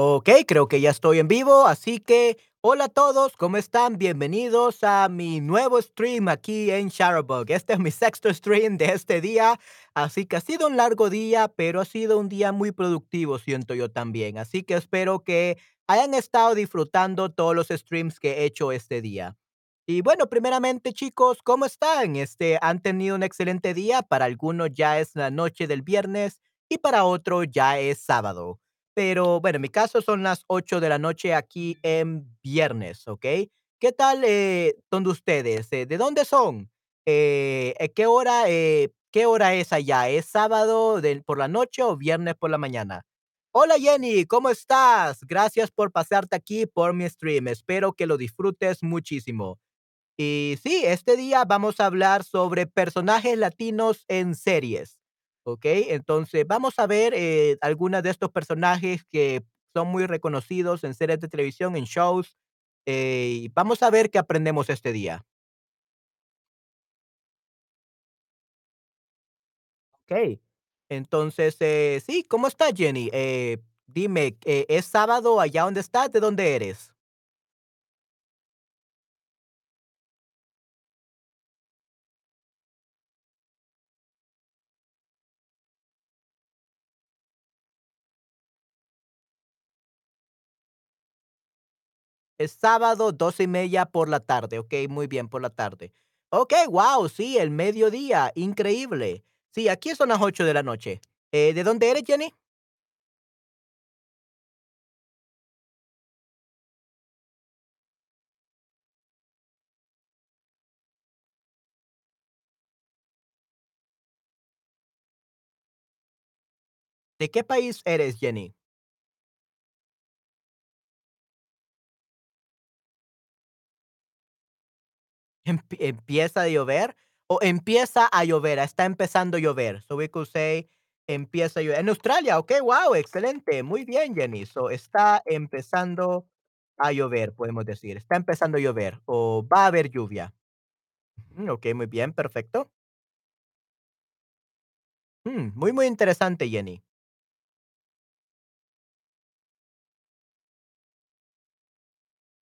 Ok, creo que ya estoy en vivo, así que hola a todos, ¿cómo están? Bienvenidos a mi nuevo stream aquí en Shutterbug. Este es mi sexto stream de este día, así que ha sido un largo día, pero ha sido un día muy productivo, siento yo también. Así que espero que hayan estado disfrutando todos los streams que he hecho este día. Y bueno, primeramente chicos, ¿cómo están? Este, ¿han tenido un excelente día? Para algunos ya es la noche del viernes y para otros ya es sábado. Pero bueno, en mi caso son las 8 de la noche aquí en viernes, ¿ok? ¿Qué tal, eh, donde ustedes? Eh, ¿de dónde son? Eh, eh, ¿qué hora, eh, qué hora es allá? ¿Es sábado del por la noche o viernes por la mañana? Hola Jenny, ¿cómo estás? Gracias por pasarte aquí por mi stream. Espero que lo disfrutes muchísimo. Y sí, este día vamos a hablar sobre personajes latinos en series, ¿ok? Entonces, vamos a ver eh, algunos de estos personajes que son muy reconocidos en series de televisión, en shows, eh, y vamos a ver qué aprendemos este día, ¿ok? Entonces, eh, sí, ¿cómo estás, Jenny? Eh, dime, ¿es sábado allá donde estás? ¿De dónde eres? Es sábado, 12 y media por la tarde, okey, muy bien, por la tarde. Okey, guau, sí, el mediodía, increíble. Sí, aquí son las 8 de la noche. Eh, ¿de dónde eres, Jenny? ¿De qué país eres, Jenny? Empieza a llover o empieza a llover? Está empezando a llover. So we could say empieza a llover. En Australia, okey, guau, excelente, muy bien, Jenny. So, está empezando a llover, podemos decir. Está empezando a llover o va a haber lluvia. Mm, okey, muy bien, perfecto. Mm, muy, muy interesante, Jenny.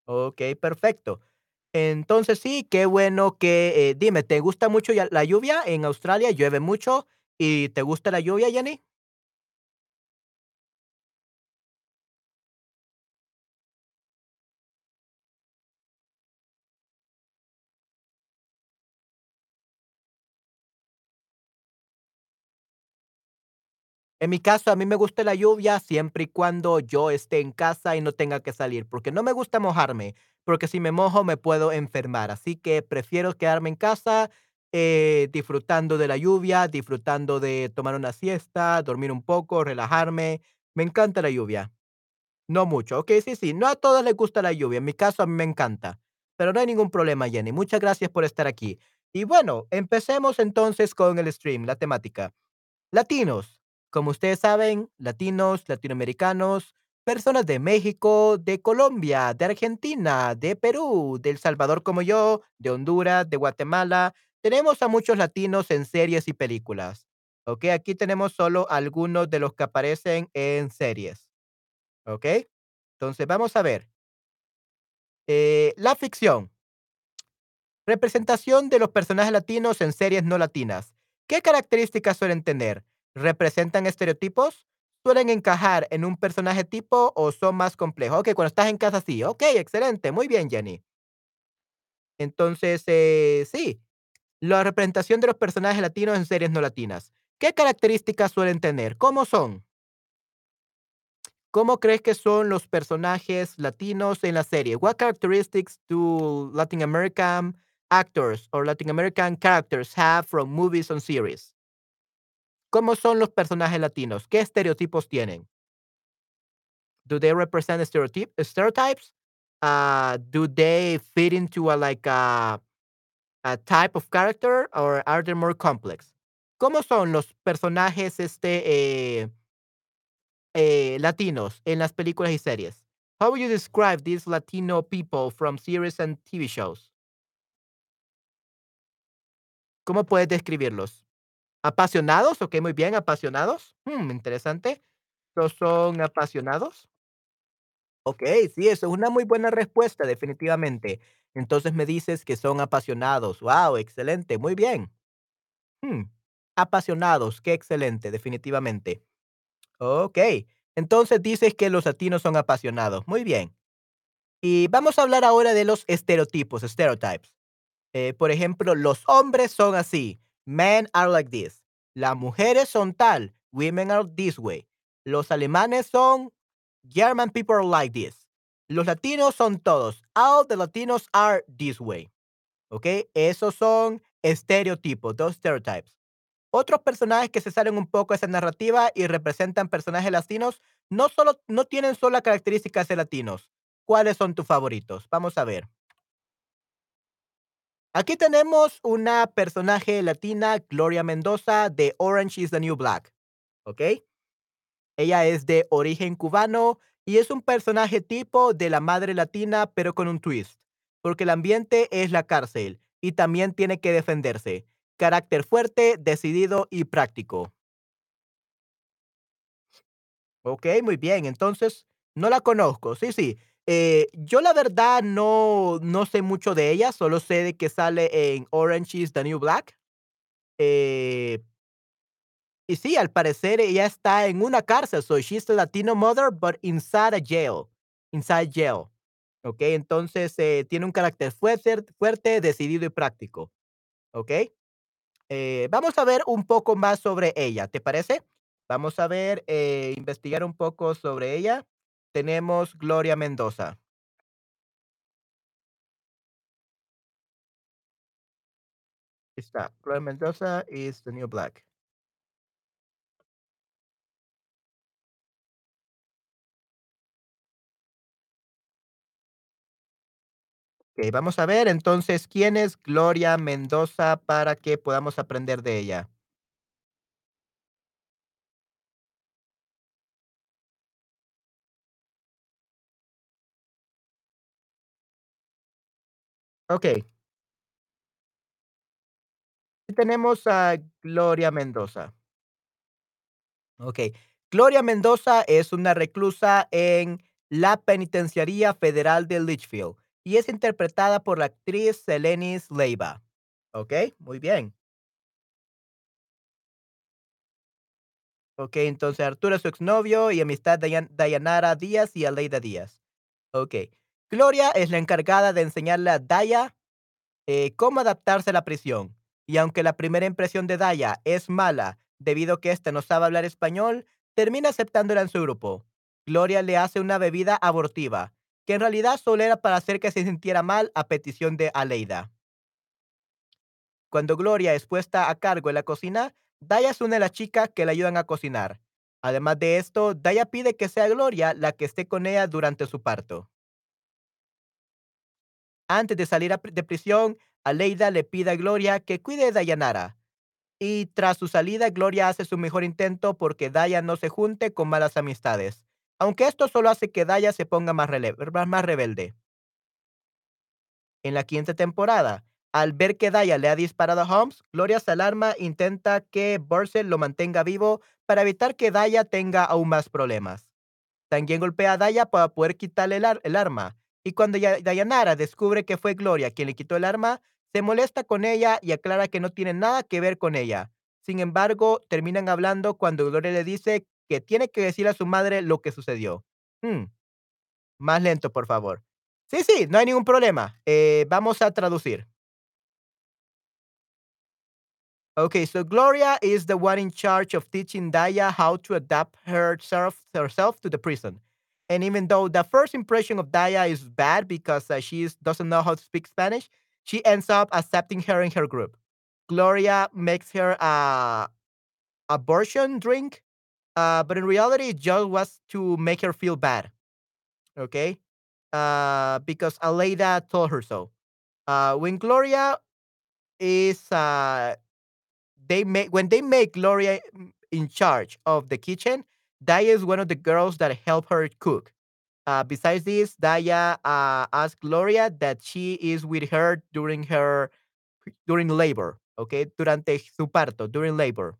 Okey, perfecto. Entonces sí, qué bueno que, eh, dime, ¿te gusta mucho la lluvia en Australia? ¿Llueve mucho y te gusta la lluvia, Jenny? En mi caso, a mí me gusta la lluvia siempre y cuando yo esté en casa y no tenga que salir, porque no me gusta mojarme, porque si me mojo me puedo enfermar. Así que prefiero quedarme en casa, eh, disfrutando de la lluvia, disfrutando de tomar una siesta, dormir un poco, relajarme. Me encanta la lluvia. No mucho. Okey, sí, sí. No a todos les gusta la lluvia. En mi caso, a mí me encanta. Pero no hay ningún problema, Jenny. Muchas gracias por estar aquí. Y bueno, empecemos entonces con el stream, la temática. Latinos. Como ustedes saben, latinos, latinoamericanos, personas de México, de Colombia, de Argentina, de Perú, de El Salvador como yo, de Honduras, de Guatemala. Tenemos a muchos latinos en series y películas. ¿Ok? Aquí tenemos solo algunos de los que aparecen en series. ¿Ok? Entonces, vamos a ver. Eh, la ficción. Representación de los personajes latinos en series no latinas. ¿Qué características suelen tener? ¿Representan estereotipos? ¿Suelen encajar en un personaje tipo o son más complejos? Ok, cuando estás en casa sí. Ok, excelente. Muy bien, Jenny. Entonces, eh, sí, la representación de los personajes latinos en series no latinas. ¿Qué características suelen tener? ¿Cómo son? ¿Cómo crees que son los personajes latinos en la serie? What characteristics do Latin American actors or Latin American characters have from movies and series? ¿Cómo son los personajes latinos? ¿Qué estereotipos tienen? Do they represent stereotype, stereotypes? Uh, do they fit into a like a, a type of character or are they more complex? ¿Cómo son los personajes este eh, eh, latinos en las películas y series? How would you describe these Latino people from series and TV shows? ¿Cómo puedes describirlos? ¿Apasionados? Ok, muy bien, apasionados. Hmm, interesante. ¿Los son apasionados? Okey, sí, eso es una muy buena respuesta, definitivamente. Entonces me dices que son apasionados. Guau, excelente, muy bien. Mm, apasionados, qué excelente, definitivamente. Okey, entonces dices que los latinos son apasionados, muy bien. Y vamos a hablar ahora de los estereotipos, stereotypes. Eh, por ejemplo, los hombres son así, men are like this. Las mujeres son tal, women are this way. Los alemanes son, German people are like this. Los latinos son todos, all the Latinos are this way. ¿Ok? Esos son estereotipos, dos stereotypes. Otros personajes que se salen un poco de esa narrativa y representan personajes latinos no solo no tienen solo características de latinos. ¿Cuáles son tus favoritos? Vamos a ver. Aquí tenemos una personaje latina, Gloria Mendoza, de Orange is the New Black, ¿ok? Ella es de origen cubano y es un personaje tipo de la madre latina, pero con un twist, porque el ambiente es la cárcel y también tiene que defenderse. Carácter fuerte, decidido y práctico. Ok, muy bien. Entonces, no la conozco. Sí, sí. Eh, yo la verdad no, no sé mucho de ella, solo sé de que sale en Orange is the New Black. Eh, y sí, al parecer ella está en una cárcel, so she's a Latino mother, but inside a jail, inside jail. Ok, entonces eh, tiene un carácter fuerte, fuerte, decidido y práctico. Ok, vamos a ver un poco más sobre ella, ¿te parece? Vamos a ver, investigar un poco sobre ella. Tenemos Gloria Mendoza. Está. Gloria Mendoza is the new black. Ok, vamos a ver entonces quién es Gloria Mendoza para que podamos aprender de ella. Ok, tenemos a Gloria Mendoza. Ok. Gloria Mendoza es una reclusa en la Penitenciaría Federal de Litchfield y es interpretada por la actriz Selenis Leiva. Ok, muy bien. Ok, entonces Arturo es su exnovio y amistad de Dayanara Díaz y Aleida Díaz. Ok. Gloria es la encargada de enseñarle a Daya eh, cómo adaptarse a la prisión. Y aunque la primera impresión de Daya es mala debido a que éste no sabe hablar español, termina aceptándola en su grupo. Gloria le hace una bebida abortiva, que en realidad solo era para hacer que se sintiera mal a petición de Aleida. Cuando Gloria es puesta a cargo en la cocina, Daya es una de las chicas que le ayudan a cocinar. Además de esto, Daya pide que sea Gloria la que esté con ella durante su parto. Antes de salir a- de prisión, Aleida le pide a Gloria que cuide de Dayanara. Y tras su salida, Gloria hace su mejor intento porque Daya no se junte con malas amistades. Aunque esto solo hace que Daya se ponga más, rebelde. En la quinta temporada, al ver que Daya le ha disparado a Holmes, Gloria se alarma e intenta que Bursell lo mantenga vivo para evitar que Daya tenga aún más problemas. También golpea a Daya para poder quitarle el, ar- el arma. Y cuando Ya- Dayanara descubre que fue Gloria quien le quitó el arma, se molesta con ella y aclara que no tiene nada que ver con ella. Sin embargo, terminan hablando cuando Gloria le dice que tiene que decir a su madre lo que sucedió. Hmm, más lento, por favor. Sí, sí, no hay ningún problema. Eh, vamos a traducir. Okay, so Gloria is the one in charge of teaching Daya how to adapt herself, herself to the prison. And even though the first impression of Daya is bad because uh, she is, doesn't know how to speak Spanish, she ends up accepting her in her group. Gloria makes her a abortion drink, uh, but in reality, it just was to make her feel bad. Okay, uh, because Aleida told her so. Uh, when Gloria is uh, they make when they make Gloria in charge of the kitchen, Daya is one of the girls that help her cook. Uh, besides this, Daya uh, asked Gloria that she is with her during her during labor, okay, durante su parto, during labor,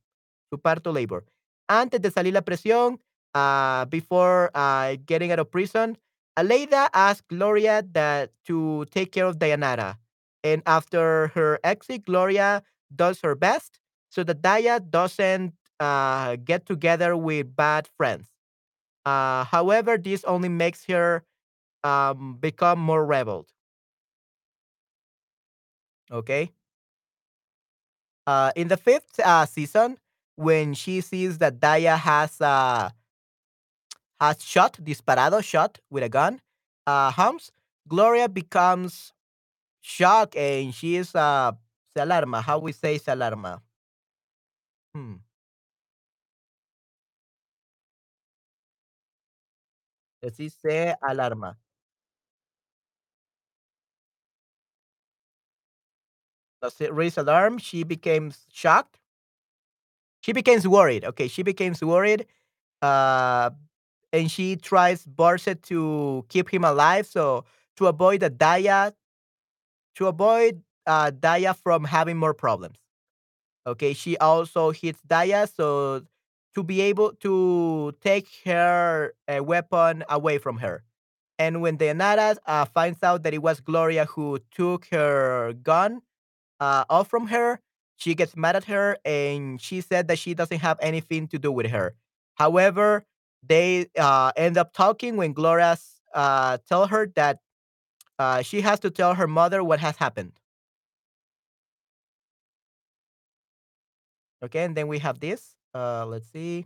su parto labor. Antes de salir la presión, uh, before uh, getting out of prison, Aleida asks Gloria that to take care of Dayanara. And after her exit, Gloria does her best so that Daya doesn't uh, get together with bad friends. Uh, however, this only makes her um, become more rebelled. Okay. Uh, in the fifth uh, season, when she sees that Daya has uh, has shot, disparado shot with a gun, uh, Holmes, Gloria becomes shocked and she is uh, se alarma. How we say se alarma? Hmm. Así se alarma. Does it raise alarm? She becomes shocked. She becomes worried. Okay, she becomes worried. Uh, and she tries Burset to keep him alive. So to avoid the Daya, to avoid uh, Daya from having more problems. Okay, she also hits Daya so to be able to take her uh, weapon away from her. And when Dayanara uh, finds out that it was Gloria who took her gun uh, off from her, she gets mad at her and she said that she doesn't have anything to do with her. However, they uh, end up talking when Gloria uh, tell her that uh, she has to tell her mother what has happened. Okay, and then we have this. Uh, let's see.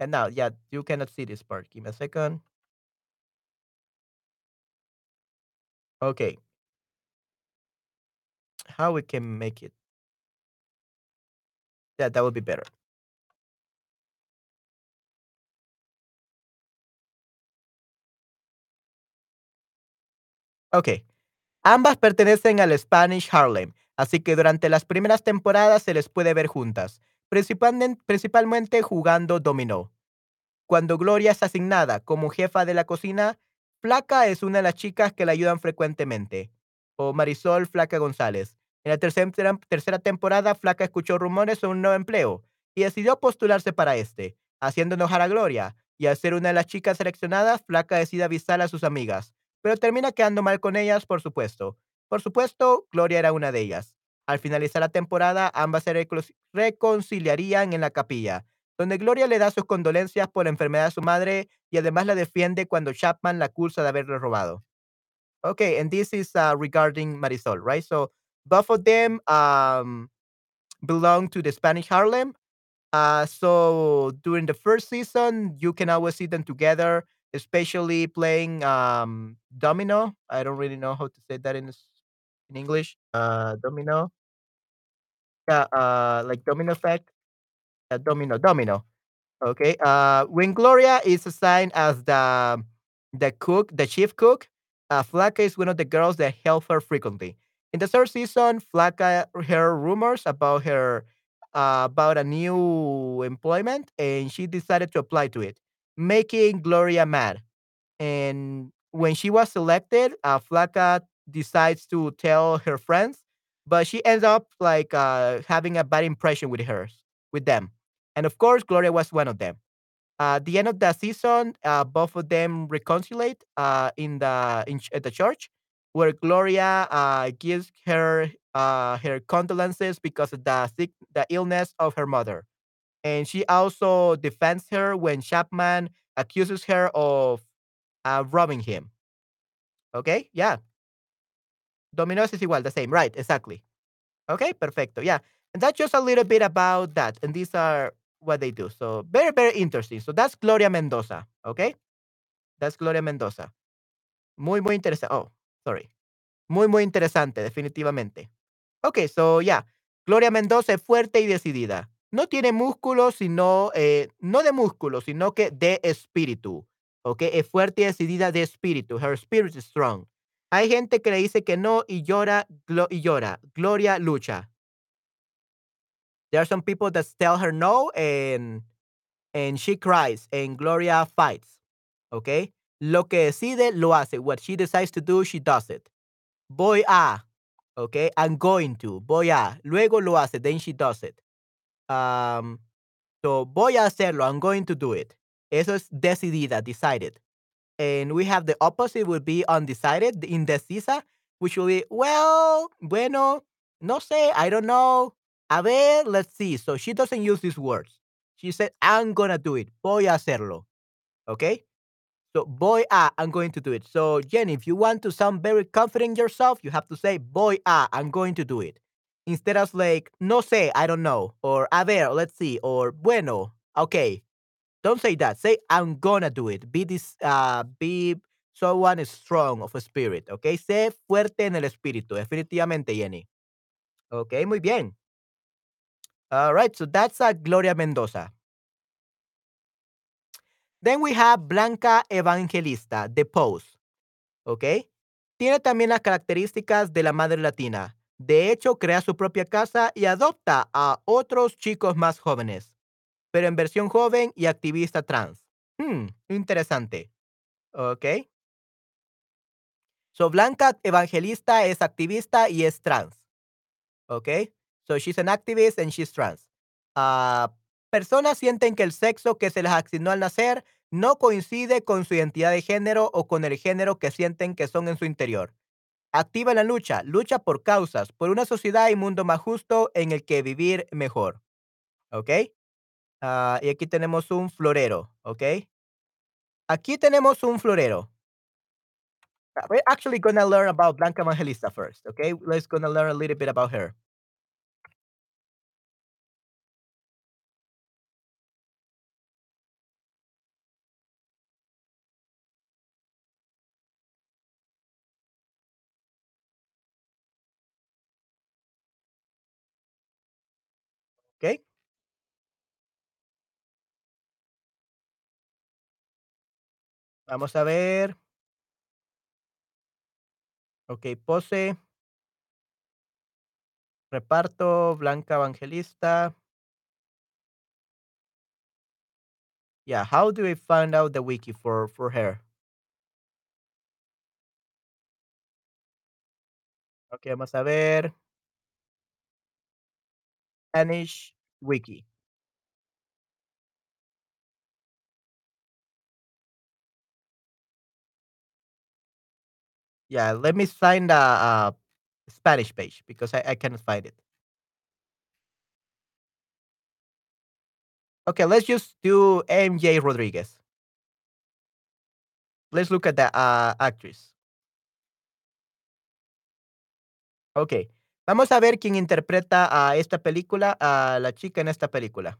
And now, yeah, you cannot see this part. Give me a second. Okay. How we can make it? Yeah, that would be better. Ok. Ambas pertenecen al Spanish Harlem, así que durante las primeras temporadas se les puede ver juntas, principalmente, jugando dominó. Cuando Gloria es asignada como jefa de la cocina, Flaca es una de las chicas que la ayudan frecuentemente, o Marisol Flaca González. En la tercera, tercera temporada, Flaca escuchó rumores sobre un nuevo empleo y decidió postularse para este, haciendo enojar a Gloria, y al ser una de las chicas seleccionadas, Flaca decide avisar a sus amigas, pero termina quedando mal con ellas, por supuesto. Por supuesto, Gloria era una de ellas. Al finalizar la temporada, ambas se reconciliarían en la capilla, donde Gloria le da sus condolencias por la enfermedad de su madre y además la defiende cuando Chapman la acusa de haberle robado. Okay, and this is uh, regarding Marisol, right? So both of them um, belong to the Spanish Harlem. Uh, so during the first season, you can always see them together, especially playing um, domino. I don't really know how to say that in English. Uh, domino. Yeah, uh, like domino effect. Uh, domino, domino. Okay. Uh, when Gloria is assigned as the the cook, the chief cook, uh, Flaca is one of the girls that help her frequently. In the third season, Flaca heard rumors about her uh, about a new employment, and she decided to apply to it, making Gloria mad. And when she was selected, uh, Flaca decides to tell her friends, but she ends up like uh, having a bad impression with hers, with them. And of course, Gloria was one of them. Uh, at the end of the season, uh, both of them reconcile uh, in the in at the church, where Gloria uh, gives her uh, her condolences because of the sick, the illness of her mother, and she also defends her when Chapman accuses her of robbing him. Okay, yeah, Domino's is igual, the same, right? Exactly. Okay, perfecto. Yeah, and that's just a little bit about that, and these are what they do. So very, very interesting. So that's Gloria Mendoza. Okay, that's Gloria Mendoza. Muy, muy interesante. Oh, sorry. Muy, muy interesante, definitivamente. Ok, so yeah. Gloria Mendoza es fuerte y decidida. No tiene músculos, sino, eh, no de músculos, sino que de espíritu. Ok, es fuerte y decidida de espíritu. Her spirit is strong. Hay gente que le dice que no y llora y llora. Gloria lucha. There are some people that tell her no and and she cries and Gloria fights. Okay? Lo que decide lo hace. What she decides to do, she does it. Voy a. Okay? I'm going to. Voy a. Luego lo hace. Then she does it. Um, so voy a hacerlo. I'm going to do it. Eso es decidida, decided. And we have the opposite would be undecided, indecisa, which will be, well, bueno, no sé, I don't know. A ver, let's see. So she doesn't use these words. She said, I'm gonna do it. Voy a hacerlo. Okay? So voy a, I'm going to do it. So Jenny, if you want to sound very confident yourself, you have to say voy a, I'm going to do it. Instead of like, no sé, I don't know, or a ver, let's see, or bueno, okay. Don't say that. Say I'm gonna do it. Be this, uh, be someone strong of a spirit, okay? Sé fuerte en el espíritu, definitivamente, Jenny. Okay, muy bien. All right, so that's uh, Gloria Mendoza. Then we have Blanca Evangelista, The Pose. ¿Ok? Tiene también las características de la madre latina. De hecho, crea su propia casa y adopta a otros chicos más jóvenes, pero en versión joven y activista trans. Hmm, interesante. ¿Ok? So, Blanca Evangelista es activista y es trans. ¿Ok? So, she's an activist and she's trans. Ah, personas sienten que el sexo que se les asignó al nacer no coincide con su identidad de género o con el género que sienten que son en su interior. Activa la lucha, lucha por causas, por una sociedad y mundo más justo en el que vivir mejor. ¿Ok? Ah, y aquí tenemos un florero. ¿Ok? Aquí tenemos un florero. Uh, We're actually gonna learn about Blanca Evangelista first. Okay, let's gonna learn a little bit about her. Okay, vamos a ver. Okay, pose, reparto, Blanca Evangelista. Yeah, how do we find out the wiki for for her? Okay, vamos a ver. Spanish wiki. Yeah, let me find a, a Spanish page because I, I cannot find it. Okay, let's just do MJ Rodriguez. Let's look at the uh, actress. Okay, vamos a ver quién interpreta a esta película, a la chica en esta película.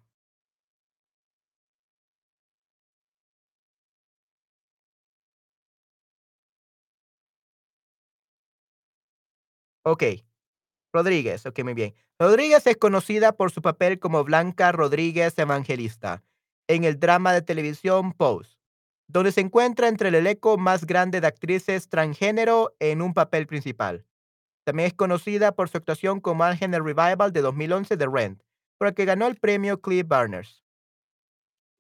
Ok, Rodríguez, ok, muy bien. Rodríguez es conocida por su papel como Blanca Rodríguez Evangelista en el drama de televisión Pose, donde se encuentra entre el elenco más grande de actrices transgénero en un papel principal. También es conocida por su actuación como Ángel en el revival de 2011 de Rent, por el que ganó el premio Cliff Barners.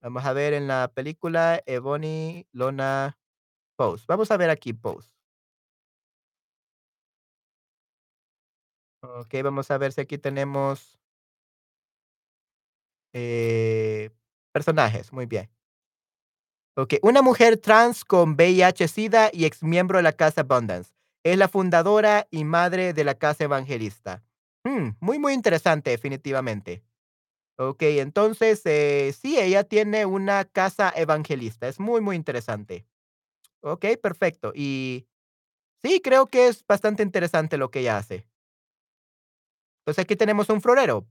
Vamos a ver en la película Ebony Lona Pose. Vamos a ver aquí Pose. Ok, vamos a ver si aquí tenemos eh, personajes. Muy bien. Ok, una mujer trans con VIH-Sida y ex miembro de la Casa Abundance. Es la fundadora y madre de la Casa Evangelista. Hmm, muy, muy interesante, definitivamente. Ok, entonces, eh, sí, ella tiene una casa evangelista. Es muy, muy interesante. Ok, perfecto. Y sí, creo que es bastante interesante lo que ella hace. Entonces aquí tenemos un florero.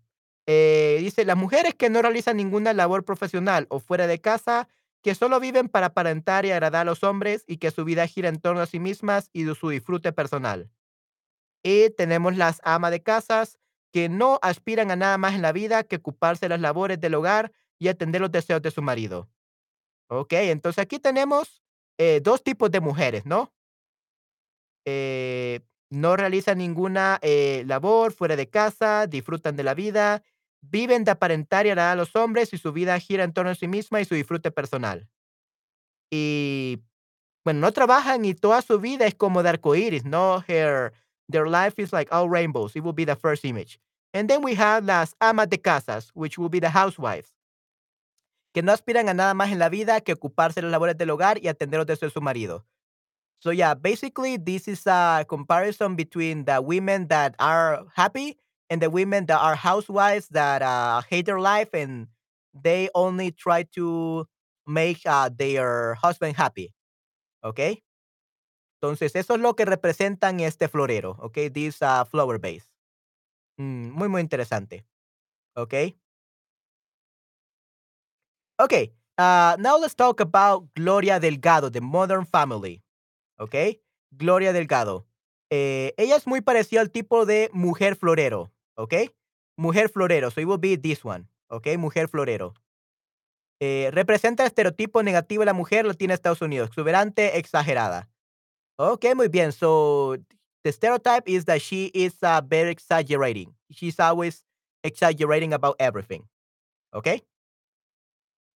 Eh, dice, las mujeres que no realizan ninguna labor profesional o fuera de casa, que solo viven para aparentar y agradar a los hombres y que su vida gira en torno a sí mismas y de su disfrute personal. Y tenemos las amas de casas que no aspiran a nada más en la vida que ocuparse de las labores del hogar y atender los deseos de su marido. Ok, entonces aquí tenemos eh, dos tipos de mujeres, ¿no? Eh, no realizan ninguna eh, labor fuera de casa, disfrutan de la vida, viven de aparentar y agradar a los hombres y su vida gira en torno a sí misma y su disfrute personal. Y bueno, no trabajan y toda su vida es como de arcoíris, no her, their life is like all rainbows. It will be the first image. And then we have las amas de casas, which will be the housewives, que no aspiran a nada más en la vida que ocuparse de las labores del hogar y atender los deseos de su marido. So yeah, basically this is a comparison between the women that are happy and the women that are housewives that uh, hate their life and they only try to make uh, their husband happy. Okay. Entonces, eso es lo que representan este florero. ¿Ok? This uh, flower base. Mm, muy, muy interesante. ¿Ok? Okay, uh, now let's talk about Gloria Delgado, the Modern Family. Okay, Gloria Delgado. Eh, ella es muy parecida al tipo de mujer florero. Okay, mujer florero. So it will be this one. Okay, mujer florero. Eh, representa el estereotipo negativo de la mujer latina de Estados Unidos, exuberante, exagerada. Okay, muy bien. So the stereotype is that she is uh, very exaggerating. She's always exaggerating about everything. Okay.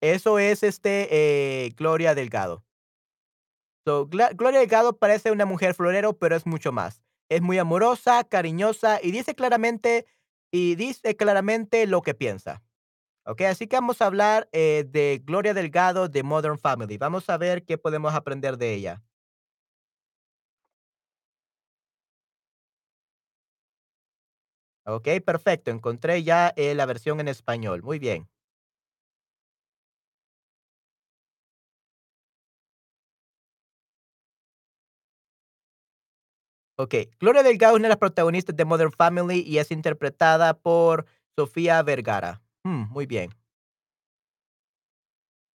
Eso es, este, eh, Gloria Delgado. So, Gloria Delgado parece una mujer florero, pero es mucho más. Es muy amorosa, cariñosa y dice claramente y dice claramente lo que piensa. Okey, así que vamos a hablar, eh, de Gloria Delgado de Modern Family. Vamos a ver qué podemos aprender de ella. Okey, perfecto. Encontré ya, eh, la versión en español. Muy bien. Ok, Gloria Delgado es una de las protagonistas de Modern Family y es interpretada por Sofía Vergara. Mm, muy bien.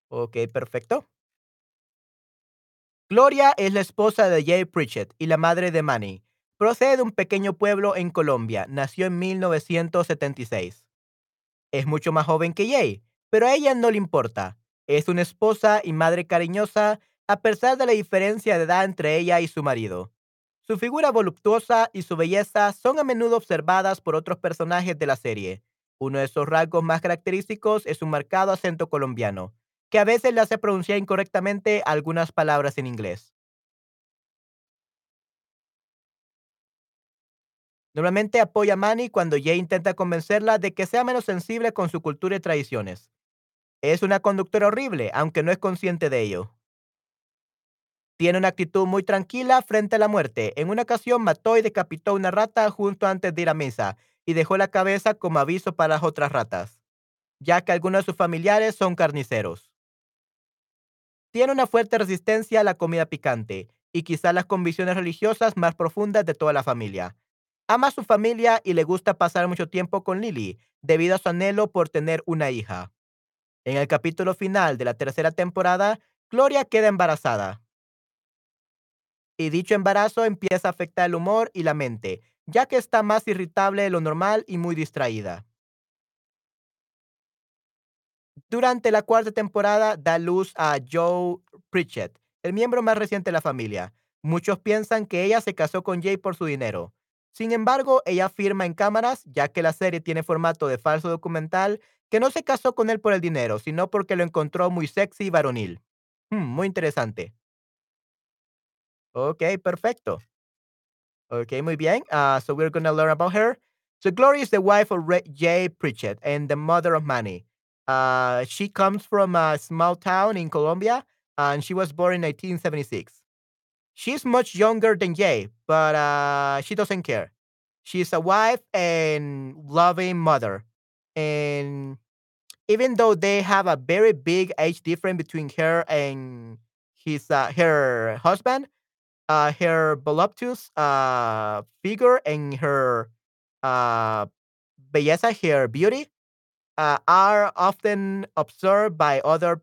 Ok, perfecto. Gloria es la esposa de Jay Pritchett y la madre de Manny. Procede de un pequeño pueblo en Colombia. Nació en 1976. Es mucho más joven que Jay, pero a ella no le importa. Es una esposa y madre cariñosa a pesar de la diferencia de edad entre ella y su marido. Su figura voluptuosa y su belleza son a menudo observadas por otros personajes de la serie. Uno de sus rasgos más característicos es su marcado acento colombiano, que a veces le hace pronunciar incorrectamente algunas palabras en inglés. Normalmente apoya a Manny cuando Jay intenta convencerla de que sea menos sensible con su cultura y tradiciones. Es una conductora horrible, aunque no es consciente de ello. Tiene una actitud muy tranquila frente a la muerte. En una ocasión mató y decapitó una rata justo antes de ir a misa y dejó la cabeza como aviso para las otras ratas, ya que algunos de sus familiares son carniceros. Tiene una fuerte resistencia a la comida picante y quizá las convicciones religiosas más profundas de toda la familia. Ama a su familia y le gusta pasar mucho tiempo con Lily, debido a su anhelo por tener una hija. En el capítulo final de la tercera temporada, Gloria queda embarazada y dicho embarazo empieza a afectar el humor y la mente, ya que está más irritable de lo normal y muy distraída. Durante la cuarta temporada da luz a Joe Pritchett, el miembro más reciente de la familia. Muchos piensan que ella se casó con Jay por su dinero. Sin embargo, ella afirma en cámaras, ya que la serie tiene formato de falso documental, que no se casó con él por el dinero, sino porque lo encontró muy sexy y varonil. Hmm, muy interesante. Okay, perfecto. Okay, muy bien. Uh, so we're gonna learn about her. So Gloria is the wife of Ray Jay Pritchett and the mother of Manny. Uh, she comes from a small town in Colombia, and she was born in 1976. She's much younger than Jay, but uh, she doesn't care. She's a wife and loving mother. And even though they have a very big age difference between her and his uh, her husband, uh, her voluptuous uh, figure and her uh, belleza, her beauty, uh, are often observed by other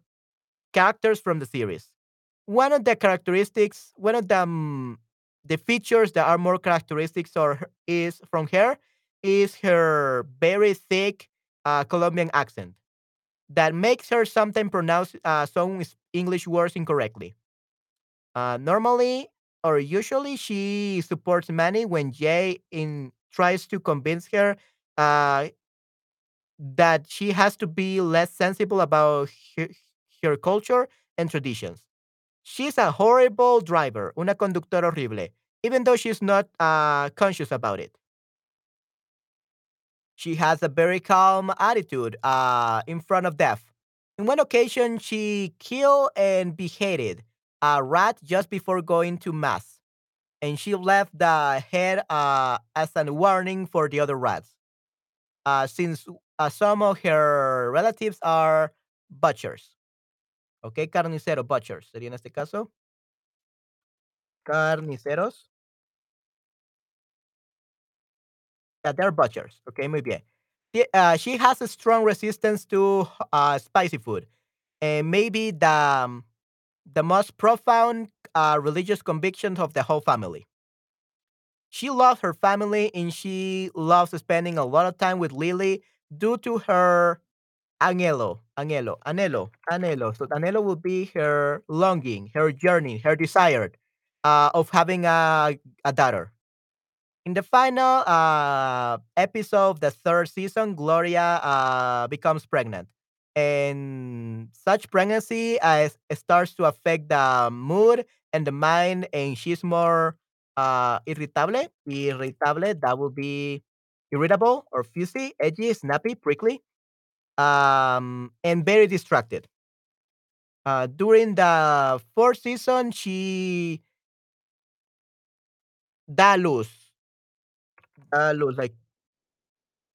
characters from the series. One of the characteristics, one of the um, the features that are more characteristics or is from her is her very thick uh, Colombian accent that makes her sometimes pronounce uh, some English words incorrectly. Uh, normally, or usually she supports Manny when Jay in tries to convince her uh, that she has to be less sensible about her, her culture and traditions. She's a horrible driver, una conductora horrible, even though she's not uh, conscious about it. She has a very calm attitude uh, in front of death. In one occasion, she killed and beheaded a rat just before going to mass, and she left the head uh, as a warning for the other rats. Uh, since uh, some of her relatives are butchers. Okay, carnicero, butchers. Sería en este caso. Carniceros. Yeah, they're butchers. Okay, muy bien. She, uh, she has a strong resistance to uh, spicy food, and maybe the um, the most profound uh, religious convictions of the whole family. She loves her family, and she loves spending a lot of time with Lily due to her anhelo, anhelo, anhelo, anhelo. So anhelo will be her longing, her journey, her desire uh, of having a, a daughter. In the final uh, episode of the third season, Gloria uh, becomes pregnant. And such pregnancy uh, starts to affect the mood and the mind, and she's more uh, irritable. Irritable, that would be irritable or fusy, edgy, snappy, prickly, um, and very distracted. Uh, during the fourth season, she da luz. Da like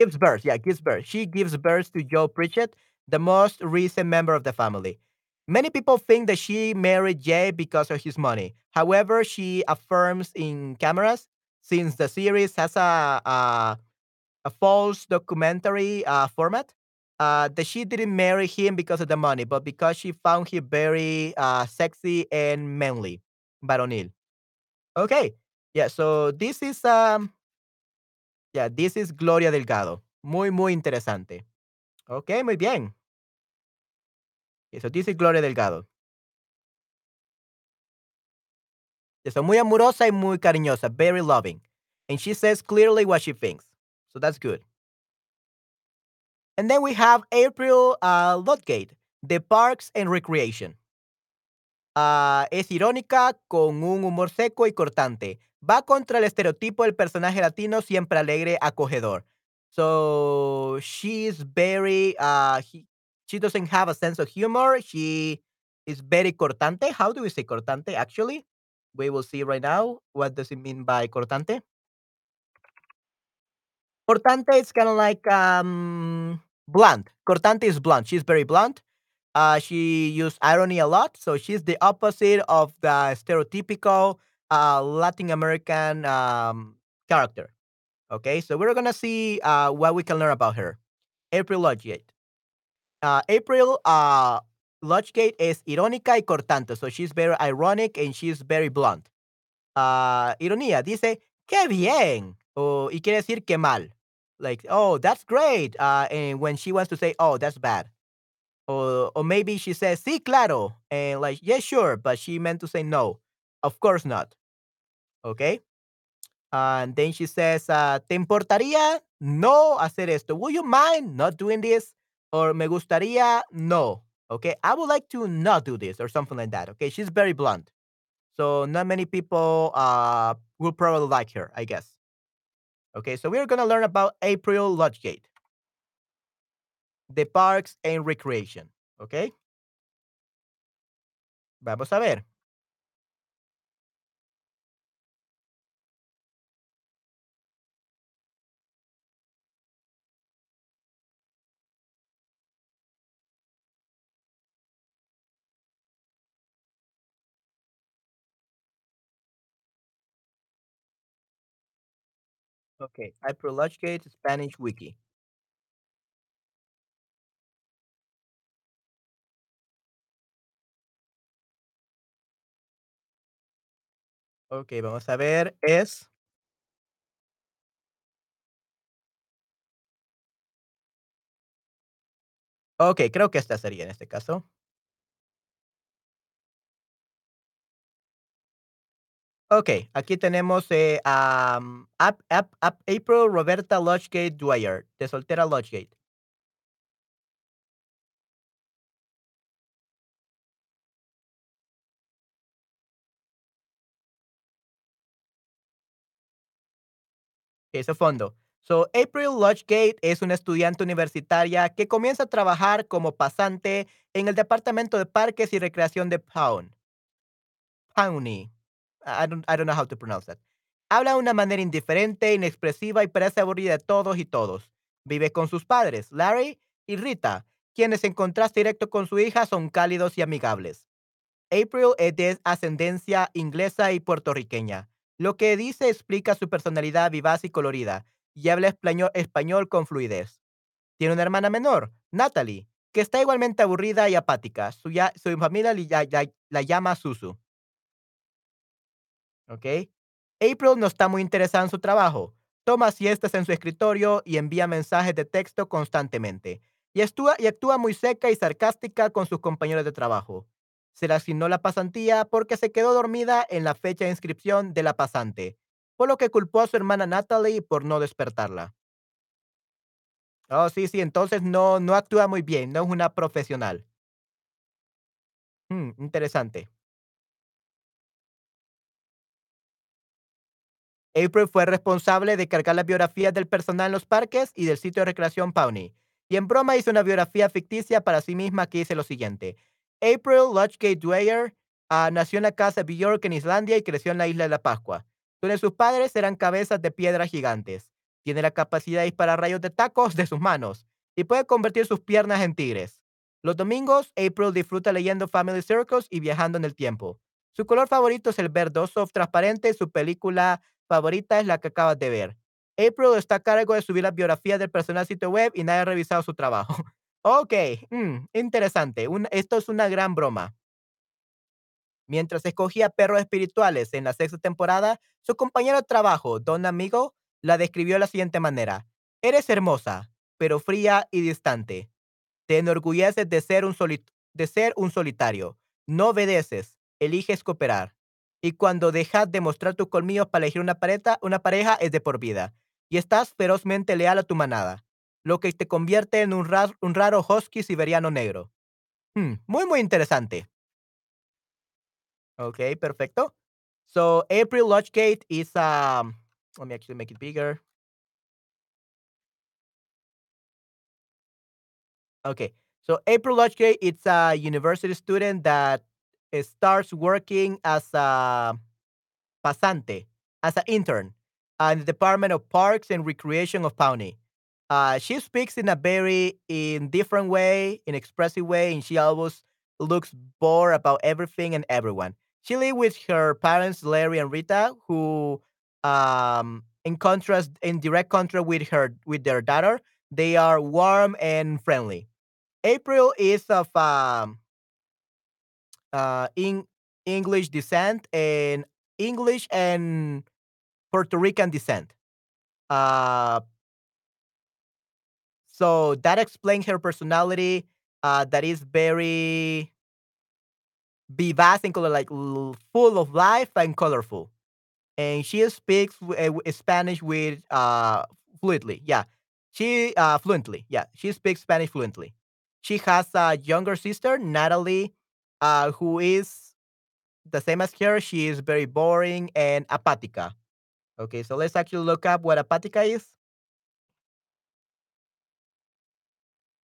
Gives birth, yeah, gives birth. She gives birth to Joe Pritchett, the most recent member of the family. Many people think that she married Jay because of his money. However, she affirms in cameras, since the series has a a, a false documentary uh, format, uh, that she didn't marry him because of the money, but because she found him very uh, sexy and manly, baronil. Okay, yeah. So this is um yeah, this is Gloria Delgado. Muy, muy interesante. Ok, muy bien. Eso dice Gloria Delgado. Eso muy amorosa y muy cariñosa, very loving. And she says clearly what she thinks. So that's good. And then we have April uh, Ludgate, the Parks and Recreation. Uh, es irónica con un humor seco y cortante. Va contra el estereotipo del personaje latino siempre alegre, acogedor. So she's very uh he, she doesn't have a sense of humor. She is very cortante. How do we say cortante actually? We will see right now. What does it mean by cortante? Cortante is kind of like um blunt. Cortante is blunt. She's very blunt. Uh, she used irony a lot, so she's the opposite of the stereotypical uh, Latin American um, character. Okay, so we're gonna see uh, what we can learn about her. April Ludgate. Uh, April uh, Ludgate is irónica y cortante, so she's very ironic and she's very blunt. Uh, ironía dice qué bien o y quiere decir qué mal. Like oh that's great. Uh, and when she wants to say oh that's bad. Or, or maybe she says sí claro and like yeah sure, but she meant to say no. Of course not. Okay. And then she says, uh, ¿te importaría no hacer esto? Would you mind not doing this? Or me gustaría no. Okay. I would like to not do this or something like that. Okay. She's very blunt. So not many people uh, will probably like her, I guess. Okay. So we're to learn about April Ludgate, the parks and recreation. Okay. Vamos a ver. Okay. April Ludgate, Spanish Wiki. Ok, vamos a ver. Es. Ok, creo que esta sería en este caso. Ok, aquí tenemos eh, Ap- April Roberta Lodgegate Dwyer, de soltera Lodgegate. Eso fondo. So, April Lodgegate es una estudiante universitaria que comienza a trabajar como pasante en el departamento de parques y recreación de Pound. Pawnee. I don't, I don't know how to pronounce that. Habla de una manera indiferente, inexpresiva y parece aburrida de todos y todos. Vive con sus padres, Larry y Rita, quienes en contraste directo con su hija son cálidos y amigables. April es de ascendencia inglesa y puertorriqueña. Lo que dice explica su personalidad vivaz y colorida, y habla español, con fluidez. Tiene una hermana menor, Natalie, que está igualmente aburrida y apática. Su, ya- familia la llama Susu. April no está muy interesada en su trabajo. Toma siestas en su escritorio y envía mensajes de texto constantemente. Y actúa, y actúa muy seca y sarcástica con sus compañeros de trabajo. Se le asignó la pasantía porque se quedó dormida en la fecha de inscripción de la pasante, por lo que culpó a su hermana Natalie por no despertarla. Oh, sí, sí, entonces no, no actúa muy bien, no es una profesional. Hmm, interesante. April fue responsable de cargar las biografías del personal en los parques y del sitio de recreación Pawnee. Y en broma hizo una biografía ficticia para sí misma que dice lo siguiente. April Lodgegate Dwyer ah, nació en la casa de Bjork en Islandia y creció en la isla de la Pascua, donde sus padres eran cabezas de piedra gigantes. Tiene la capacidad de disparar rayos de tacos de sus manos y puede convertir sus piernas en tigres. Los domingos, April disfruta leyendo Family Circles y viajando en el tiempo. Su color favorito es el verdoso transparente. Su película favorita es la que acabas de ver. April está a cargo de subir las biografías del personal al sitio web y nadie ha revisado su trabajo. ok, mm, interesante. Esto es una gran broma. Mientras escogía perros espirituales en la sexta temporada, su compañero de trabajo, Don Amigo, la describió de la siguiente manera. Eres hermosa, pero fría y distante. Te enorgulleces de ser un, de ser un solitario. No obedeces, eliges cooperar. Y cuando dejas de mostrar tus colmillos para elegir una pareja, una pareja es de por vida. Y estás ferozmente leal a tu manada, lo que te convierte en un, rar- un raro husky siberiano negro. Hmm, muy, muy interesante. Okay, perfecto. So April Lodgegate is um let me actually make it bigger. Okay. So April Lodgegate it's a university student that starts working as a pasante, as an intern in the Department of Parks and Recreation of Pawnee. Uh, she speaks in a very indifferent way, in expressive way, and she always looks bored about everything and everyone. She lives with her parents, Larry and Rita, who, um, in contrast, in direct contrast with her with their daughter, they are warm and friendly. April is of um, uh, in English descent and English and Puerto Rican descent. Uh, so that explains her personality. Uh, that is very vivacious and color, like full of life and colorful. And she speaks w- Spanish with uh fluently. Yeah, she uh fluently. Yeah, she speaks Spanish fluently. She has a younger sister, Natalie, uh, who is the same as her. She is very boring and apatica. Okay, so let's actually look up what apatica is.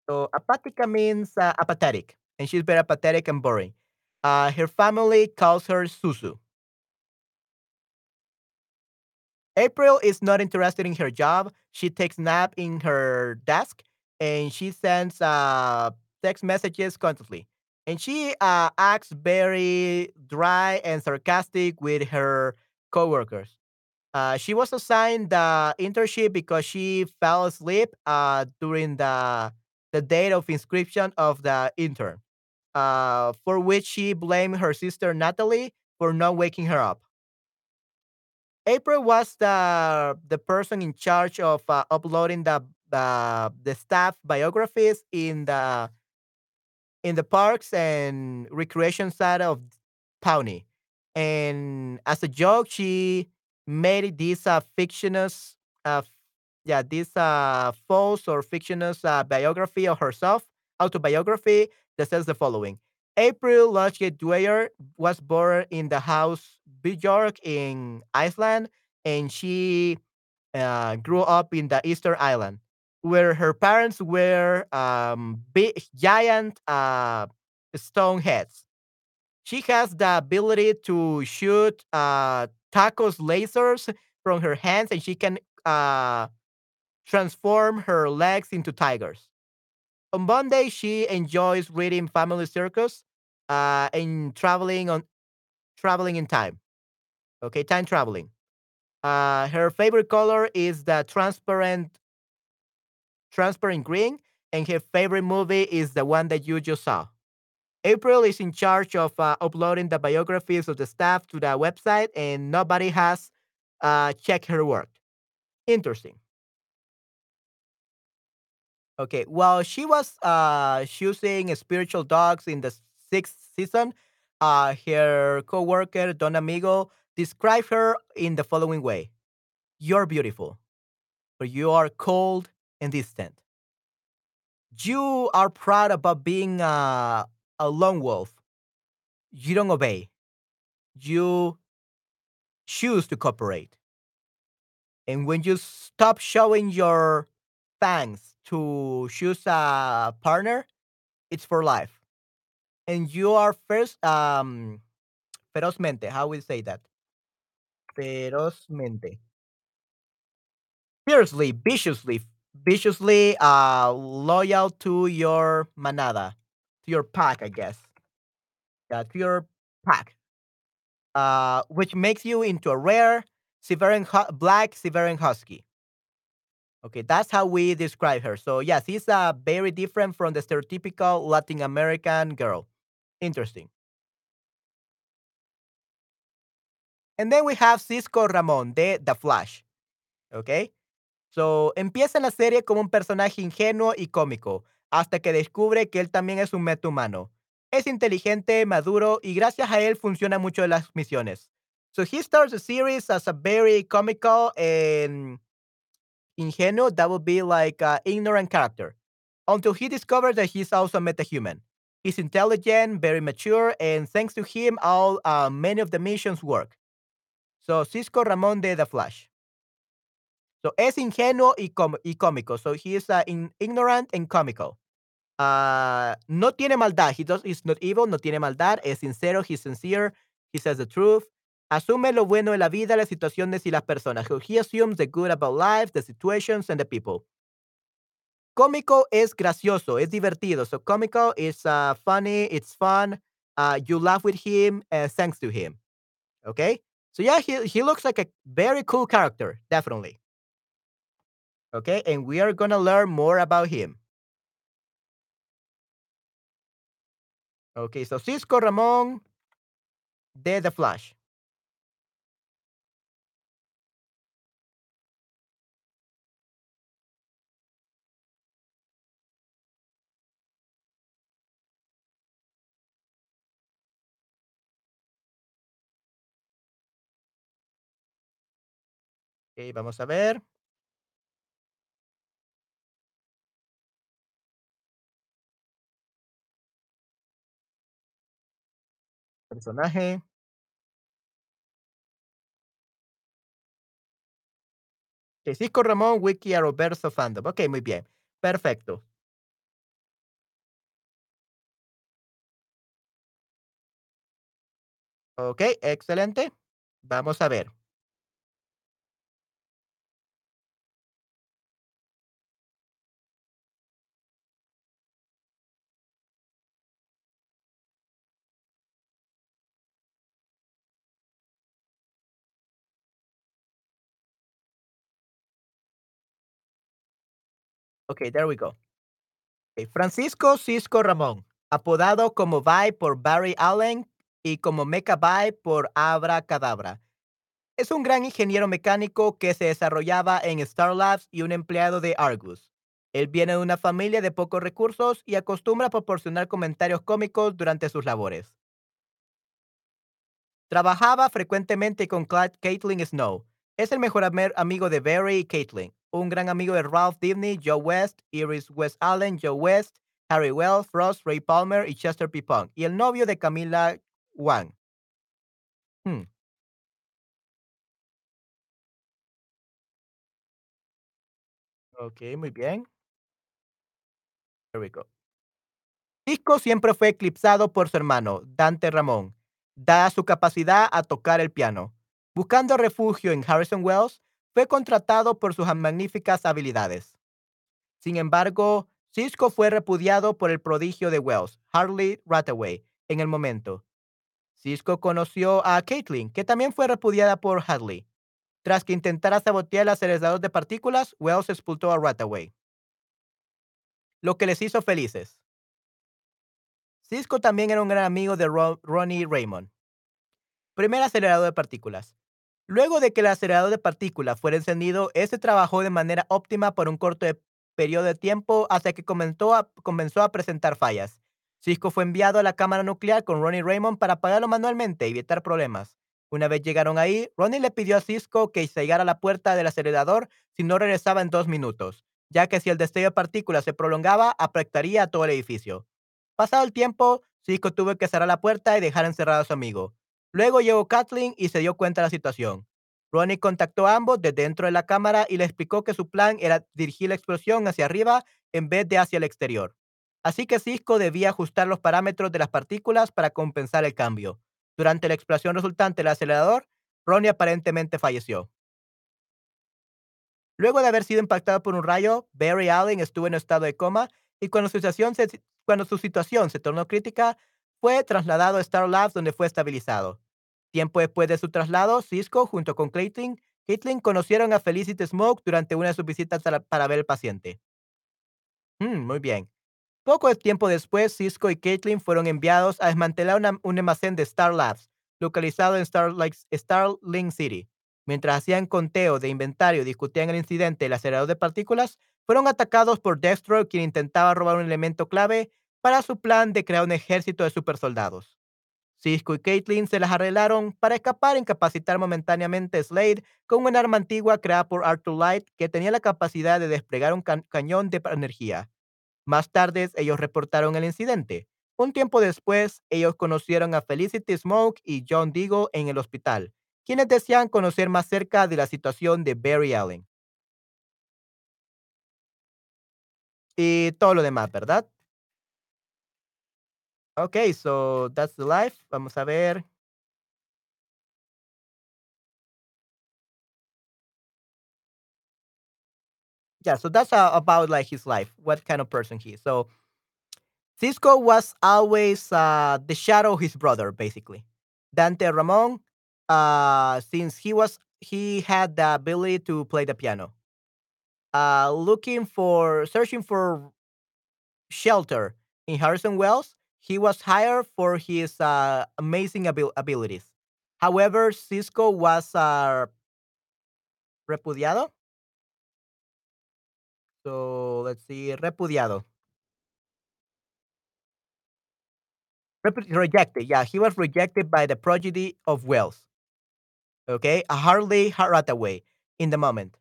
So apatica means uh, apathetic, and she's very apathetic and boring. Uh, her family calls her Susu. April is not interested in her job. She takes nap in her desk, and she sends uh, text messages constantly. And she uh, acts very dry and sarcastic with her coworkers. Uh, she was assigned the internship because she fell asleep uh, during the the date of inscription of the intern, uh, for which she blamed her sister Natalie for not waking her up. April was the the person in charge of uh, uploading the the the staff biographies in the in the parks and recreation side of Pawnee. And as a joke, she made this uh, fictitious, uh, yeah, this uh, false or fictitious uh, biography of herself, autobiography that says the following: April Ludgate Dwyer was born in the house Bjork in Iceland, and she uh, grew up in the Eastern Island, where her parents were um, big, giant uh, stone heads. She has the ability to shoot uh, tacos lasers from her hands, and she can uh, transform her legs into tigers. On Monday, she enjoys reading Family Circus uh, and traveling on traveling in time. Okay, time traveling. Uh, her favorite color is the transparent transparent green, and her favorite movie is the one that you just saw. April is in charge of uh, uploading the biographies of the staff to the website, and nobody has uh, checked her work. Interesting. Okay, while she was uh, choosing spiritual dogs in the sixth season, uh, her coworker Don Amigo described her in the following way: "You're beautiful, but you are cold and tent. You are proud about being uh, a lone wolf. You don't obey. You choose to cooperate. And when you stop showing your fangs to choose a partner, it's for life. And you are first um ferozmente. How we say that? Ferozmente. Fiercely, viciously, viciously uh loyal to your manada, to your pack, I guess. Yeah, to your pack. Uh which makes you into a rare Siberian black Siberian husky. Okay, that's how we describe her. So yes, she's uh, very different from the stereotypical Latin American girl. Interesting. And then we have Cisco Ramon de The Flash. Okay. So empieza la serie como un personaje ingenuo y cómico, hasta que descubre que él también es un metahumano. Es inteligente, maduro y gracias a él funcionan mucho de las misiones. So he starts the series as a very comical and ingenuo, that would be like an ignorant character, until he discovers that he's also a metahuman. He's intelligent, very mature, and thanks to him, all uh, many of the missions work. So Cisco Ramon de The Flash. So es ingenuo y, y cómico. So he is uh, in, ignorant and comical. Uh, no tiene maldad. He does, he's not evil, no tiene maldad. Es sincero, he's sincere. He says the truth. Asume lo bueno de la vida, las situaciones y las personas. So he assumes the good about life, the situations, and the people. Cómico es gracioso, es divertido. So comical is uh, funny, it's fun. Uh, you laugh with him uh, thanks to him. Okay? So yeah, he, he looks like a very cool character, definitely. Okay, and we are gonna learn more about him. Okay, so Cisco Ramon de The Flash. Ok, vamos a ver. Personaje. Ok, Cisco Ramón, Wiki a Roberto Fandom. Ok, muy bien. Perfecto. Ok, excelente. Vamos a ver. Ok, there we go. Francisco Cisco Ramón, apodado como Vi por Barry Allen y como Mecha Vi por Abra Cadabra. Es un gran ingeniero mecánico que se desarrollaba en Star Labs y un empleado de Argus. Él viene de una familia de pocos recursos y acostumbra a proporcionar comentarios cómicos durante sus labores. Trabajaba frecuentemente con Caitlin Snow. Es el mejor amigo de Barry y Caitlin. Un gran amigo de Ralph Dibny, Joe West, Iris West Allen, Joe West, Harry Wells, Frost, Ray Palmer y Chester P. Punk. Y el novio de Camila Wang. Hmm. Ok, muy bien. Here we go. Cisco siempre fue eclipsado por su hermano, Dante Ramón, dada su capacidad a tocar el piano. Buscando refugio en Harrison Wells, fue contratado por sus magníficas habilidades. Sin embargo, Cisco fue repudiado por el prodigio de Wells, Harley Rathaway, en el momento. Cisco conoció a Caitlin, que también fue repudiada por Hadley. Tras que intentara sabotear el acelerador de partículas, Wells expulsó a Rathaway, lo que les hizo felices. Cisco también era un gran amigo de Ronnie Raymond. Primer acelerador de partículas. Luego de que el acelerador de partículas fuera encendido, este trabajó de manera óptima por un corto periodo de tiempo hasta que comenzó a, comenzó a presentar fallas. Cisco fue enviado a la cámara nuclear con Ronnie Raymond para apagarlo manualmente y evitar problemas. Una vez llegaron ahí, Ronnie le pidió a Cisco que sellara la puerta del acelerador si no regresaba en dos minutos, ya que si el destello de partículas se prolongaba, afectaría a todo el edificio. Pasado el tiempo, Cisco tuvo que cerrar la puerta y dejar encerrado a su amigo. Luego llegó Kathleen y se dio cuenta de la situación. Ronnie contactó a ambos desde dentro de la cámara y le explicó que su plan era dirigir la explosión hacia arriba en vez de hacia el exterior. Así que Cisco debía ajustar los parámetros de las partículas para compensar el cambio. Durante la explosión resultante del acelerador, Ronnie aparentemente falleció. Luego de haber sido impactado por un rayo, Barry Allen estuvo en estado de coma y cuando su situación se, cuando su situación se tornó crítica, fue trasladado a Star Labs donde fue estabilizado. Tiempo después de su traslado, Cisco, junto con Caitlin, Caitlin conocieron a Felicity Smoke durante una de sus visitas para ver el paciente. Mm, muy bien. Poco tiempo después, Cisco y Caitlin fueron enviados a desmantelar un almacén de Star Labs, localizado en Starling City. Mientras hacían conteo de inventario y discutían el incidente del acelerador de partículas, fueron atacados por Destro, quien intentaba robar un elemento clave para su plan de crear un ejército de supersoldados. Cisco y Caitlin se las arreglaron para escapar e incapacitar momentáneamente a Slade con un arma antigua creada por Arthur Light que tenía la capacidad de desplegar un cañón de energía. Más tarde, ellos reportaron el incidente. Un tiempo después, ellos conocieron a Felicity Smoke y John Deagle en el hospital, quienes desean conocer más cerca de la situación de Barry Allen. Y todo lo demás, ¿verdad? Okay, so that's the life. Vamos a ver. Yeah, so that's uh, about like his life, what kind of person he is. So Cisco was always uh, the shadow of his brother, basically. Dante Ramon, uh, since he was he had the ability to play the piano. Uh, looking for searching for shelter in Harrison Wells, he was hired for his uh, amazing abil- abilities. However, Cisco was uh, repudiado. So let's see, repudiado. Rep- rejected. Yeah, he was rejected by the prodigy of Wells. Okay, a Hartley Rathaway in the moment.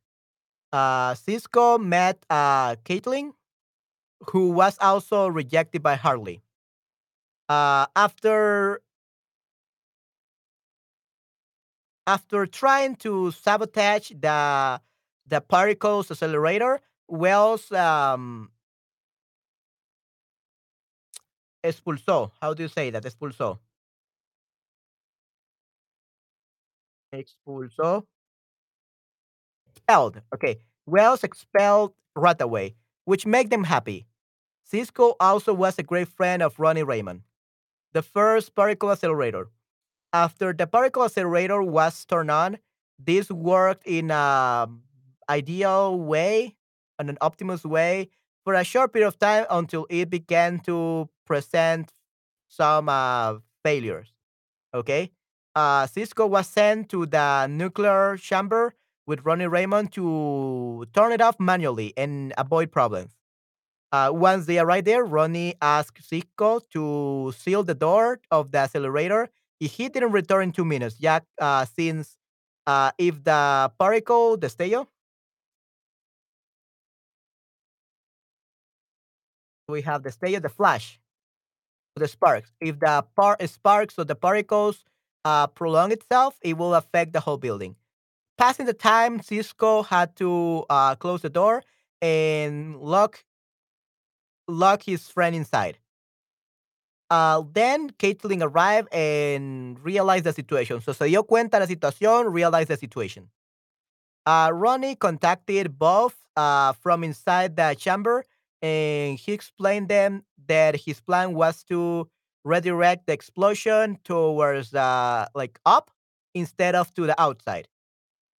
Uh, Cisco met uh, Caitlin, who was also rejected by Hartley. Uh, after after trying to sabotage the the particles accelerator, Wells um, expulsó. How do you say that? Expulsó. Expulsó. Expelled. Okay. Wells expelled Rathaway, which made them happy. Cisco also was a great friend of Ronnie Raymond, the first particle accelerator. After the particle accelerator was turned on, this worked in an ideal way, in an optimus way, for a short period of time until it began to present some uh, failures. Okay. Uh, Cisco was sent to the nuclear chamber with Ronnie Raymond to turn it off manually and avoid problems. Uh, once they arrived there, Ronnie asked Cisco to seal the door of the accelerator if he didn't return in two minutes. Jack uh, since uh, if the particle, the destello, we have the destello, the flash, the sparks. If the par- sparks or the particles uh, prolong itself, it will affect the whole building. Passing the time, Cisco had to uh, close the door and lock lock his friend inside. Uh, then Caitlin arrived and realized the situation. So se dio cuenta la situación, realized the situation. Uh, Ronnie contacted both uh, from inside the chamber and he explained them that his plan was to redirect the explosion towards uh, like up instead of to the outside.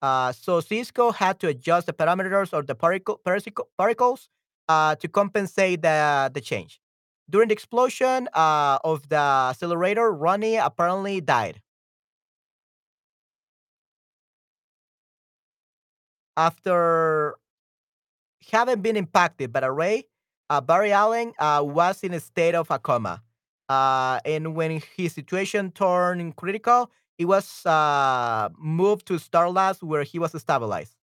Uh, so Cisco had to adjust the parameters or the particle, particles uh, to compensate the, the change. During the explosion uh, of the accelerator, Ronnie apparently died. After having been impacted by a ray, uh, Barry Allen uh, was in a state of a coma. Uh, and when his situation turned critical, he was uh, moved to Star Labs where he was stabilized.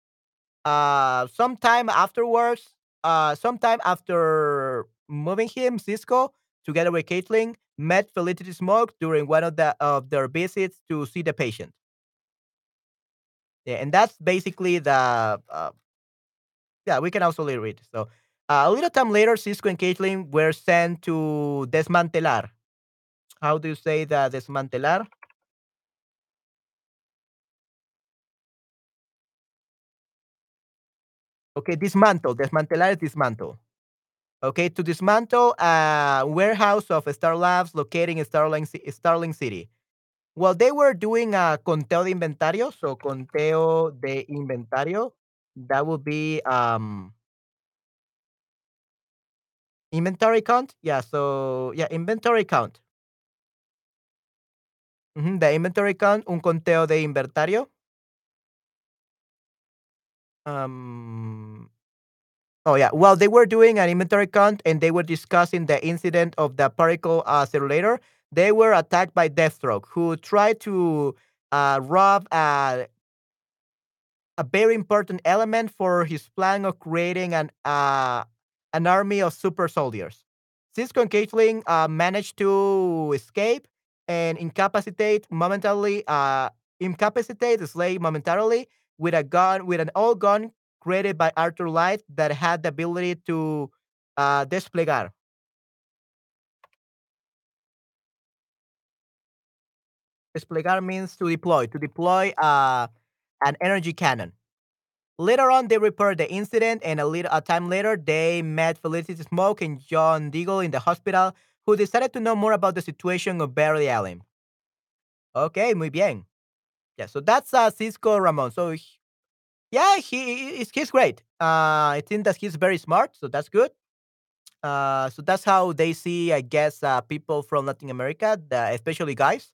Uh, sometime afterwards, uh, sometime after moving him, Cisco, together with Caitlin, met Felicity Smoak during one of the of their visits to see the patient. Yeah, and that's basically the uh, yeah. We can also read. So uh, a little time later, Cisco and Caitlin were sent to desmantelar. How do you say that desmantelar? Okay, dismantle. Desmantelar is dismantle. Okay, to dismantle a warehouse of Star Labs located in Starling, Starling City. Well, they were doing a conteo de inventario. So, conteo de inventario. That would be um, inventory count. Yeah, so, yeah, inventory count. Mm -hmm, the inventory count, un conteo de inventario. Um, oh yeah. Well, they were doing an inventory count and they were discussing the incident of the particle accelerator. They were attacked by Deathstroke, who tried to uh, rob a, a very important element for his plan of creating an uh, an army of super soldiers. Cisco and Caitlin uh, managed to escape and incapacitate momentarily, uh, incapacitate the slave momentarily with a gun, with an old gun created by Arthur Light that had the ability to uh, desplegar. Desplegar means to deploy, to deploy uh, an energy cannon. Later on, they repaired the incident, and a little a time later, they met Felicity Smoak and John Diggle in the hospital, who decided to know more about the situation of Barry Allen. Okay, muy bien. Yeah, so that's uh, Cisco Ramon. So yeah, he he's great. Uh, I think that he's very smart, so that's good. Uh, so that's how they see, I guess, uh, people from Latin America, especially guys.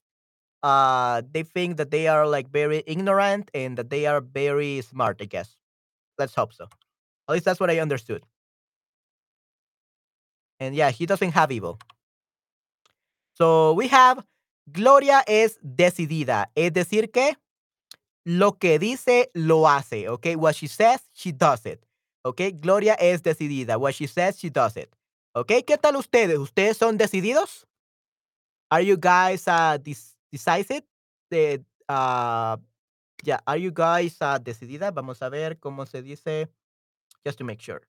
Uh, they think that they are like very ignorant and that they are very smart. I guess. Let's hope so. At least that's what I understood. And yeah, he doesn't have evil. So we have Gloria es decidida, es decir que lo que dice lo hace, okay? What she says, she does it. Okay? Gloria es decidida. What she says, she does it. Okay? ¿Qué tal ustedes? ¿Ustedes son decididos? Are you guys uh, decisive? De, uh, yeah, are you guys uh, decidida? Vamos a ver cómo se dice. Just to make sure.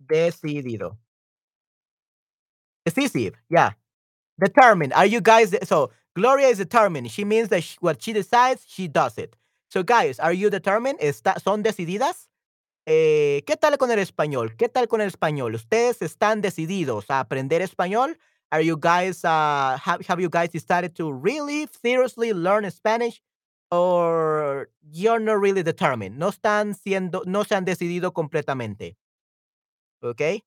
Decidido. Decisive, yeah. Determined. Are you guys so Gloria is determined. She means that she, what she decides, she does it. So guys, are you determined? Está, ¿Son decididas? Eh, ¿Qué tal con el español? ¿Qué tal con el español? ¿Ustedes están decididos a aprender español? Are you guys uh, have, have you guys decided to really seriously learn Spanish? Or you're not really determined. No están siendo, no se han decidido completamente. Okay?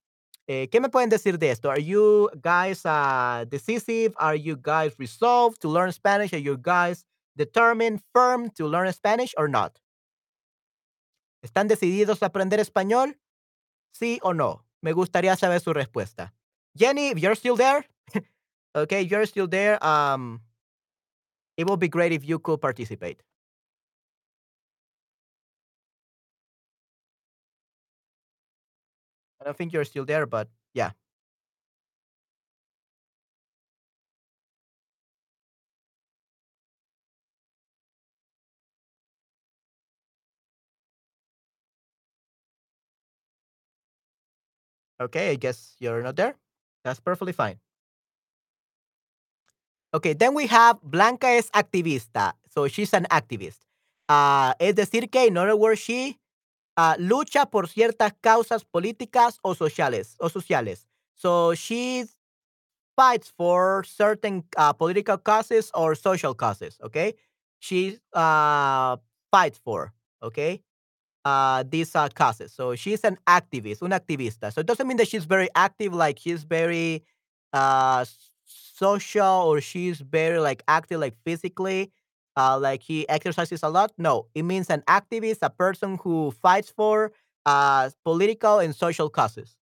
Eh, ¿Qué me pueden decir de esto? Are you guys uh, decisive? Are you guys resolved to learn Spanish? Are you guys determined, firm to learn Spanish or not? ¿Están decididos a aprender español? ¿Sí o no? Me gustaría saber su respuesta. Jenny, if you're still there, okay, you're still there. Um, it would be great if you could participate. I don't think you're still there, but yeah. Okay, I guess you're not there. That's perfectly fine. Okay, then we have Blanca es activista. So she's an activist. Uh, es decir que, in other words, she uh, lucha por ciertas causas políticas o sociales. O sociales. So she fights for certain uh, political causes or social causes. Okay, she uh, fights for. Okay, uh, these uh, causes. So she's an activist, un activista. So it doesn't mean that she's very active, like she's very uh, social or she's very like active, like physically, uh, like he exercises a lot. No, it means an activist, a person who fights for uh, political and social causes.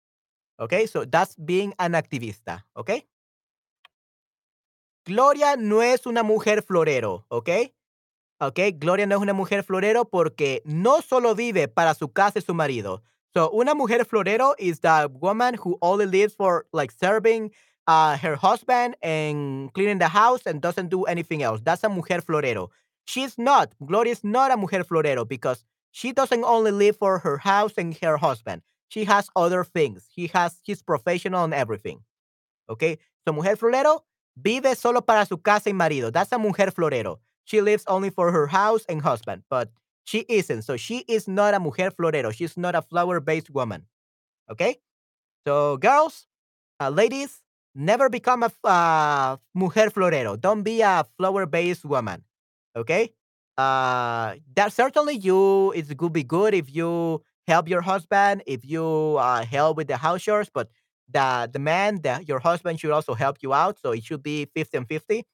Okay, so that's being an activista. Okay. Gloria no es una mujer florero, ¿ok? ¿Ok? Gloria no es una mujer florero porque no solo vive para su casa y su marido. So, una mujer florero is the woman who only lives for like serving uh, her husband and cleaning the house and doesn't do anything else. That's a mujer florero. She's not. Gloria is not a mujer florero because she doesn't only live for her house and her husband. She has other things. He has his professional and everything. Okay? So, mujer florero vive solo para su casa y marido. That's a mujer florero. She lives only for her house and husband, but she isn't. So she is not a mujer florero. She's not a flower based woman. Okay? So, girls, uh, ladies, never become a uh, mujer florero. Don't be a flower based woman. Okay? Uh, that certainly you, it could be good if you help your husband, if you uh, help with the house chores, but the the man, the, your husband should also help you out. So it should be 50 and 50.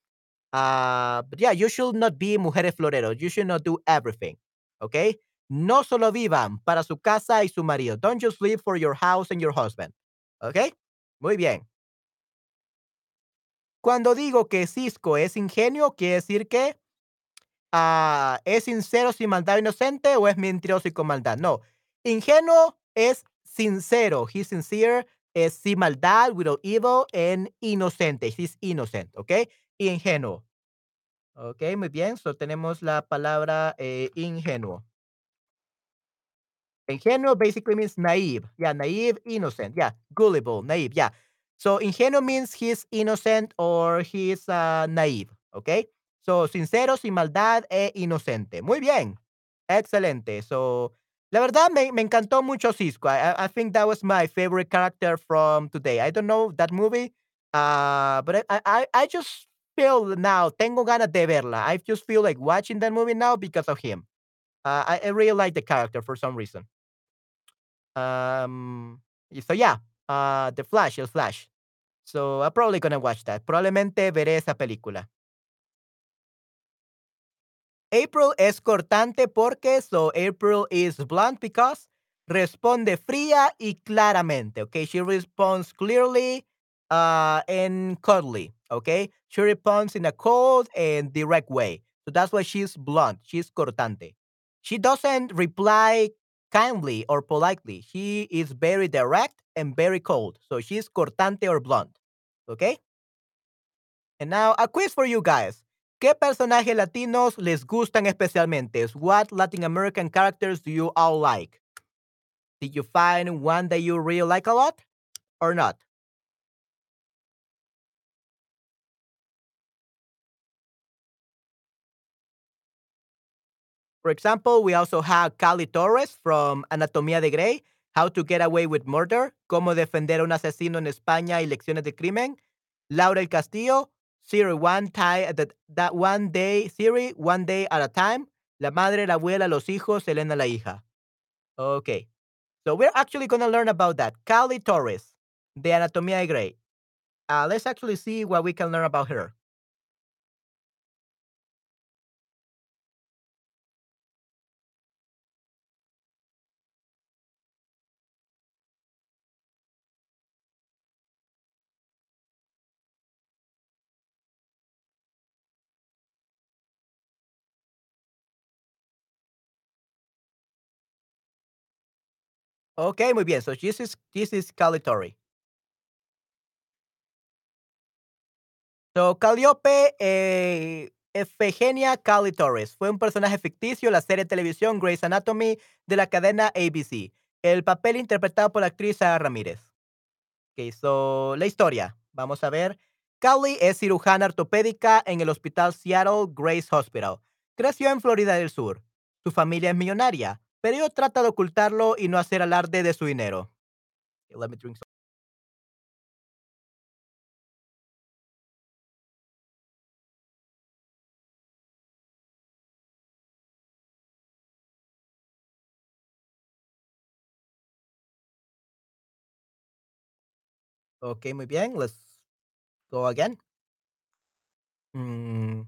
Uh, but yeah, you should not be mujeres floreros. You should not do everything. Okay? No solo vivan para su casa y su marido. Don't just live for your house and your husband. Okay? Muy bien. Cuando digo que Cisco es ingenio, quiere decir que uh, es sincero sin maldad inocente o es mentiroso y con maldad. No. Ingenuo es sincero. He's sincere es sin maldad, without evil, and inocente. He's innocent, ¿ok? Ingenuo. Ok, muy bien. So tenemos la palabra eh, ingenuo. Ingenuo basically means naive. Yeah, naive, innocent. Yeah, gullible, naive. Yeah. So ingenuo means he's innocent or he's uh, naive. Okay. So sincero, sin maldad e inocente. Muy bien. Excelente. So la verdad me, me encantó mucho Cisco. I, I think that was my favorite character from today. I don't know that movie, uh, but I, I, I just feel now, tengo ganas de verla. I just feel like watching that movie now because of him. Uh, I, I really like the character for some reason. Um, so yeah, uh, The Flash, El Flash. So I'm probably gonna watch that. Probablemente veré esa película. April es cortante porque, so April is blunt because responde fría y claramente, okay? She responds clearly uh, and cuddly, okay? She responds in a cold and direct way. So that's why she's blunt. She's cortante. She doesn't reply kindly or politely. She is very direct and very cold. So she's cortante or blunt, okay? And now a quiz for you guys. ¿Qué personajes latinos les gustan especialmente? What Latin American characters do you all like? Did you find one that you really like a lot or not? For example, we also have Callie Torres from Anatomía de Grey, How to Get Away with Murder, Cómo defender a un asesino en España y lecciones de crimen. Laura El Castillo, Siri One Time, that, that One Day, Siri One Day at a Time. La madre, la abuela, los hijos, Elena la hija. Okay. So we're actually going to learn about that. Cali Torres, de Anatomía de Grey. Uh, let's actually see what we can learn about her. Ok, muy bien. So this is, this is Calitori. So Calliope eh, Efegenia Cali Torres fue un personaje ficticio en la serie de televisión Grey's Anatomy de la cadena ABC. El papel interpretado por la actriz Sara Ramírez. Ok, so, la historia. Vamos a ver. Cowley es cirujana ortopédica en el Hospital Seattle Grace Hospital. Creció en Florida del Sur. Su familia es millonaria, pero ella trata de ocultarlo y no hacer alarde de su dinero. Okay, let me drink some. Ok, muy bien. Let's go again. Mm,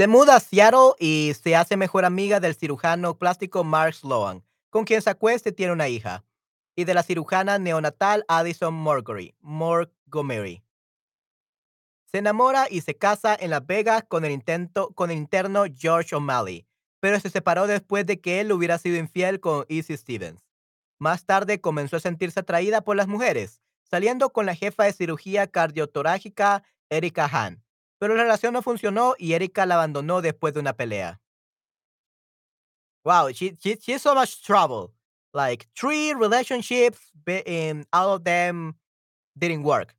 Se muda a Seattle y se hace mejor amiga del cirujano plástico Mark Sloan, con quien se acuesta y tiene una hija, y de la cirujana neonatal Addison Montgomery. Montgomery. Se enamora y se casa en Las Vegas con el, con el interno George O'Malley, pero se separó después de que él hubiera sido infiel con Izzy Stevens. Más tarde comenzó a sentirse atraída por las mujeres, saliendo con la jefa de cirugía cardiotorágica Erika Hahn, pero la relación no funcionó y Erika la abandonó después de una pelea. Wow, she, she she's so much trouble. Like three relationships, and all of them didn't work.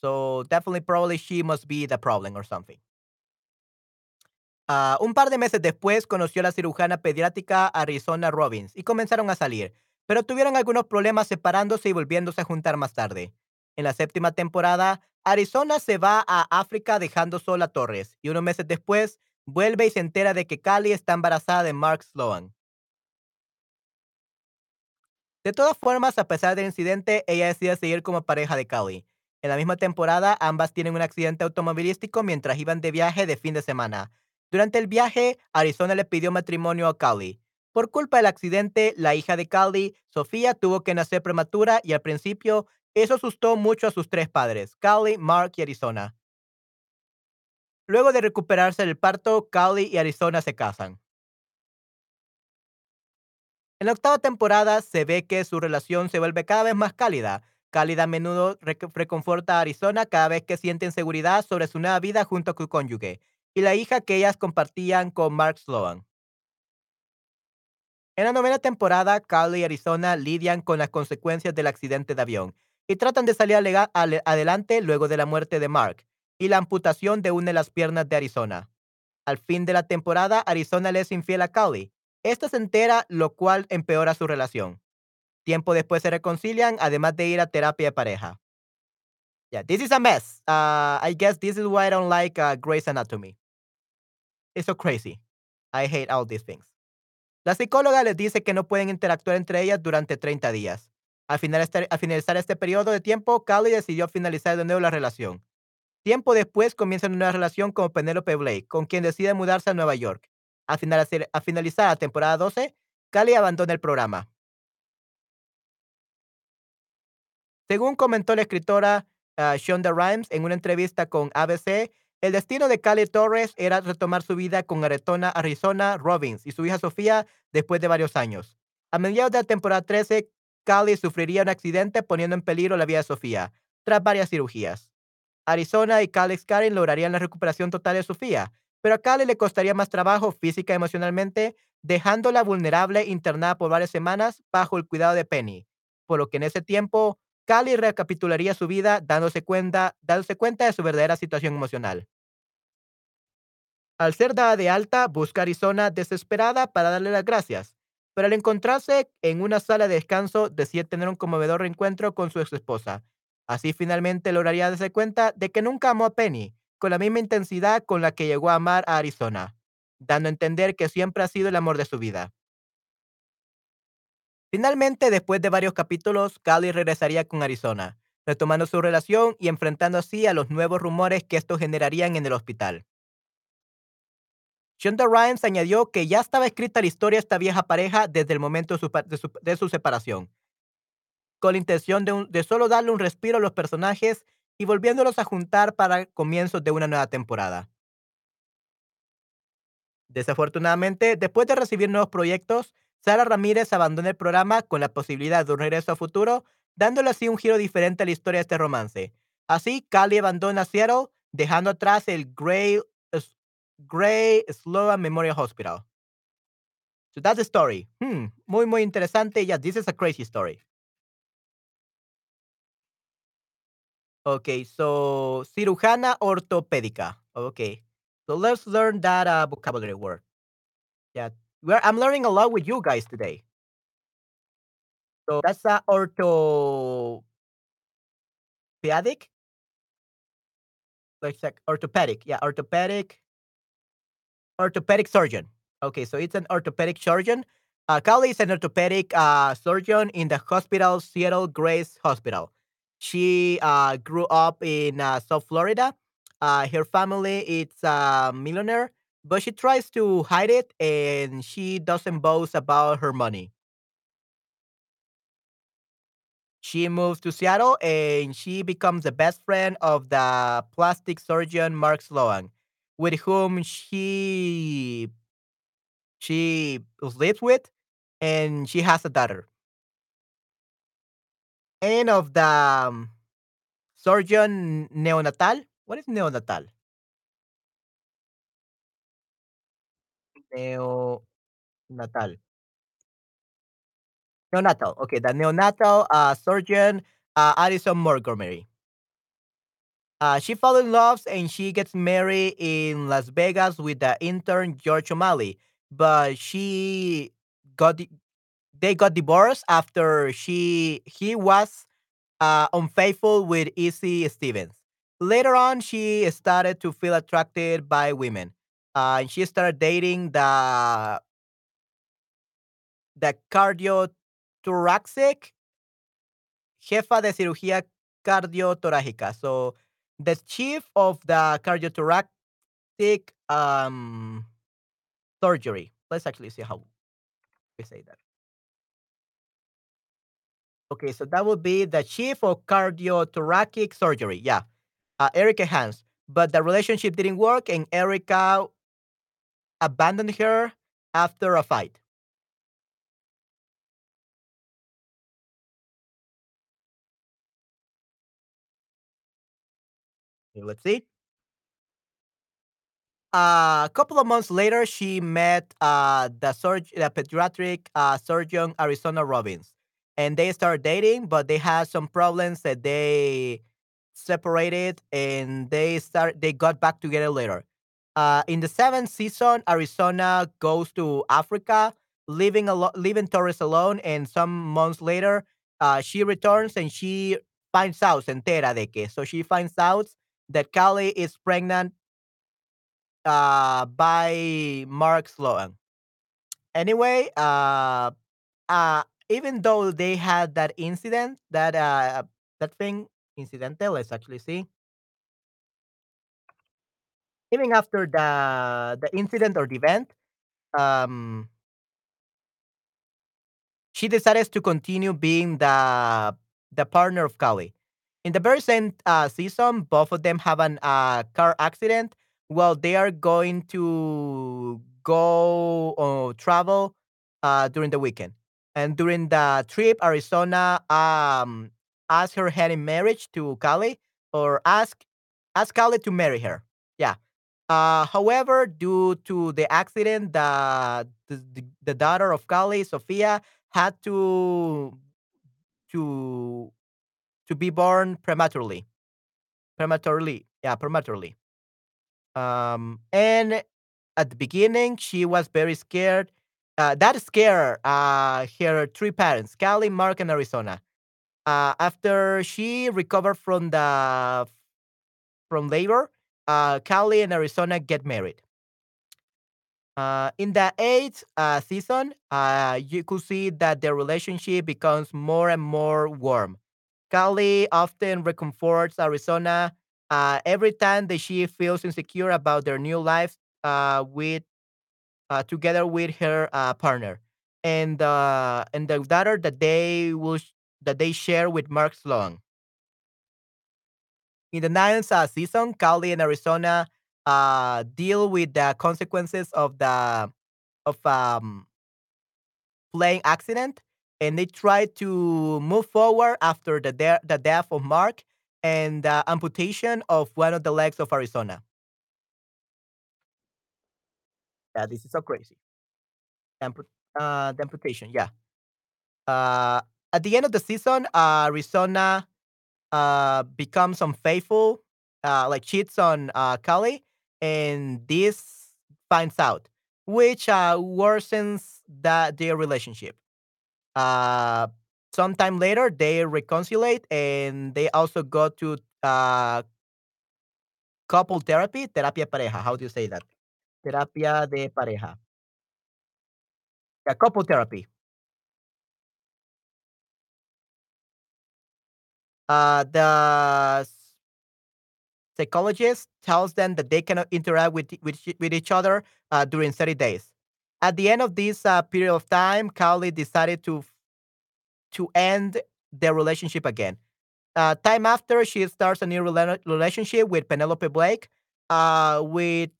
So definitely, probably she must be the problem or something. Ah, un par de meses después conoció a la cirujana pediátrica Arizona Robbins y comenzaron a salir, pero tuvieron algunos problemas separándose y volviéndose a juntar más tarde. En la séptima temporada, Arizona se va a África dejando sola a Torres y unos meses después vuelve y se entera de que Callie está embarazada de Mark Sloan. De todas formas, a pesar del incidente, ella decide seguir como pareja de Callie. En la misma temporada, ambas tienen un accidente automovilístico mientras iban de viaje de fin de semana. Durante el viaje, Arizona le pidió matrimonio a Callie. Por culpa del accidente, la hija de Callie, Sofía, tuvo que nacer prematura y al principio eso asustó mucho a sus tres padres, Callie, Mark y Arizona. Luego de recuperarse del parto, Callie y Arizona se casan. En la octava temporada se ve que su relación se vuelve cada vez más cálida. Cálida a menudo rec- reconforta a Arizona cada vez que siente inseguridad sobre su nueva vida junto a su cónyuge y la hija que ellas compartían con Mark Sloan. En la novena temporada, Carly y Arizona lidian con las consecuencias del accidente de avión y tratan de salir adelante luego de la muerte de Mark y la amputación de una de las piernas de Arizona. Al fin de la temporada, Arizona le es infiel a Carly. Esta se entera, lo cual empeora su relación. Tiempo después se reconcilian, además de ir a terapia de pareja. Yeah, this is a mess. Uh, I guess this is why I don't like uh, Grey's Anatomy. It's so crazy. I hate all these things. La psicóloga les dice que no pueden interactuar entre ellas durante 30 días. Este- al finalizar este periodo de tiempo, Callie decidió finalizar de nuevo la relación. Tiempo después comienza una nueva relación con Penelope Blake, con quien decide mudarse a Nueva York. Al, finalizar- al finalizar la temporada 12, Callie abandona el programa. Según comentó la escritora ah, Shonda Rhimes en una entrevista con ABC, el destino de Callie Torres era retomar su vida con Aretona Arizona Robbins y su hija Sofía después de varios años. A mediados de la temporada 13, Callie sufriría un accidente poniendo en peligro la vida de Sofía, tras varias cirugías. Arizona y Calix Karen lograrían la recuperación total de Sofía, pero a Callie le costaría más trabajo física y emocionalmente, dejándola vulnerable internada por varias semanas bajo el cuidado de Penny, por lo que en ese tiempo Callie recapitularía su vida dándose cuenta, dándose cuenta de su verdadera situación emocional. Al ser dada de alta, busca a Arizona desesperada para darle las gracias, pero al encontrarse en una sala de descanso decide tener un conmovedor reencuentro con su ex esposa. Así finalmente lograría darse cuenta de que nunca amó a Penny con la misma intensidad con la que llegó a amar a Arizona, dando a entender que siempre ha sido el amor de su vida. Finalmente, después de varios capítulos, Callie regresaría con Arizona, retomando su relación y enfrentando así a los nuevos rumores que esto generarían en el hospital. Shonda Rhimes añadió que ya estaba escrita la historia de esta vieja pareja desde el momento de su, separación, con la intención de, solo darle un respiro a los personajes y volviéndolos a juntar para comienzos de una nueva temporada. Desafortunadamente, después de recibir nuevos proyectos, Sara Ramírez abandona el programa con la posibilidad de un regreso a futuro, dándole así un giro diferente a la historia de este romance. Así, Callie abandona Seattle, dejando atrás el Gray, S- Grey Sloan Memorial Hospital. So that's the story. Hmm, muy, muy interesante. Yeah, this is a crazy story. Okay, so cirujana ortopédica. Okay. So let's learn that uh, vocabulary word. Yeah. We're, I'm learning a lot with you guys today. So that's uh, orthopedic, like sec- orthopedic. Yeah, orthopedic, orthopedic surgeon. Okay, so it's an orthopedic surgeon. Uh, is an orthopedic uh, surgeon in the hospital Seattle Grace Hospital. She uh, grew up in uh, South Florida. Uh, her family is a millionaire, but she tries to hide it and she doesn't boast about her money. She moves to Seattle and she becomes the best friend of the plastic surgeon Mark Sloan, with whom she she lives with, and she has a daughter. And of the um, surgeon neonatal. What is neonatal? Neonatal. Neonatal. Okay, the neonatal uh, surgeon uh, Addison Montgomery. Uh, she falls in love and she gets married in Las Vegas with the intern George O'Malley, but she got di- they got divorced after she he was uh, unfaithful with Izzie Stevens. Later on, she started to feel attracted by women. Uh, and she started dating the the cardiothoracic jefa de cirugía cardiotorácica. So the chief of the cardiothoracic um, surgery. Let's actually see how we say that. Okay, so that would be the chief of cardiothoracic surgery. Yeah, uh, Erica Hans. But the relationship didn't work, and Erica abandoned her after a fight. Let's see. a couple of months later, she met uh, the surg- the pediatric uh, surgeon Arizona Robbins, and they started dating. But they had some problems that they separated, and they start they got back together later. Uh, in the seventh season, Arizona goes to Africa, leaving alo- leaving Torres alone, and some months later, uh, she returns and she finds out, entera de que. So she finds out that Callie is pregnant uh, by Mark Sloan. Anyway, uh, uh, even though they had that incident, that uh, that thing incidental, let's actually see. Even after the the incident or the event, um, she decided to continue being the the partner of Callie. In the very same uh, season, both of them have an uh, car accident. Well, they are going to go or travel uh, during the weekend, and during the trip, Arizona um asked her hand in marriage to Callie, or ask ask Callie to marry her. Yeah. Uh, however, due to the accident, the the, the the daughter of Callie, Sofia, had to to to be born prematurely. Prematurely. Yeah, prematurely. Um, and at the beginning, she was very scared. Uh, that scared uh, her three parents, Callie, Mark, and Arizona. Uh, after she recovered from the from labor, uh, Callie and Arizona get married. Uh, in the eighth uh, season, uh, you could see that their relationship becomes more and more warm. Callie often reconforts Arizona uh, every time that she feels insecure about their new life uh, with uh, together with her uh, partner, and uh, and the daughter that they will that they share with Mark Sloan. In the ninth uh, season, Callie and Arizona deal with the consequences of the of um, plane accident, and they try to move forward after the de- the death of Mark and the amputation of one of the legs of Arizona. Yeah, this is so crazy. Ampu- uh, the amputation, yeah. Uh, at the end of the season, uh, Arizona uh, becomes unfaithful, uh, like cheats on uh, Callie, and this finds out, which uh, worsens that their relationship. Uh, sometime later, they reconcile and they also go to uh, couple therapy, terapia pareja. How do you say that? Terapia de pareja. Yeah, couple therapy. Uh, the psychologist tells them that they cannot interact with with, with each other uh, during 30 days. At the end of this uh, period of time, Callie decided to to end their relationship again. Uh, time after, she starts a new rela- relationship with Penelope Blake, uh, with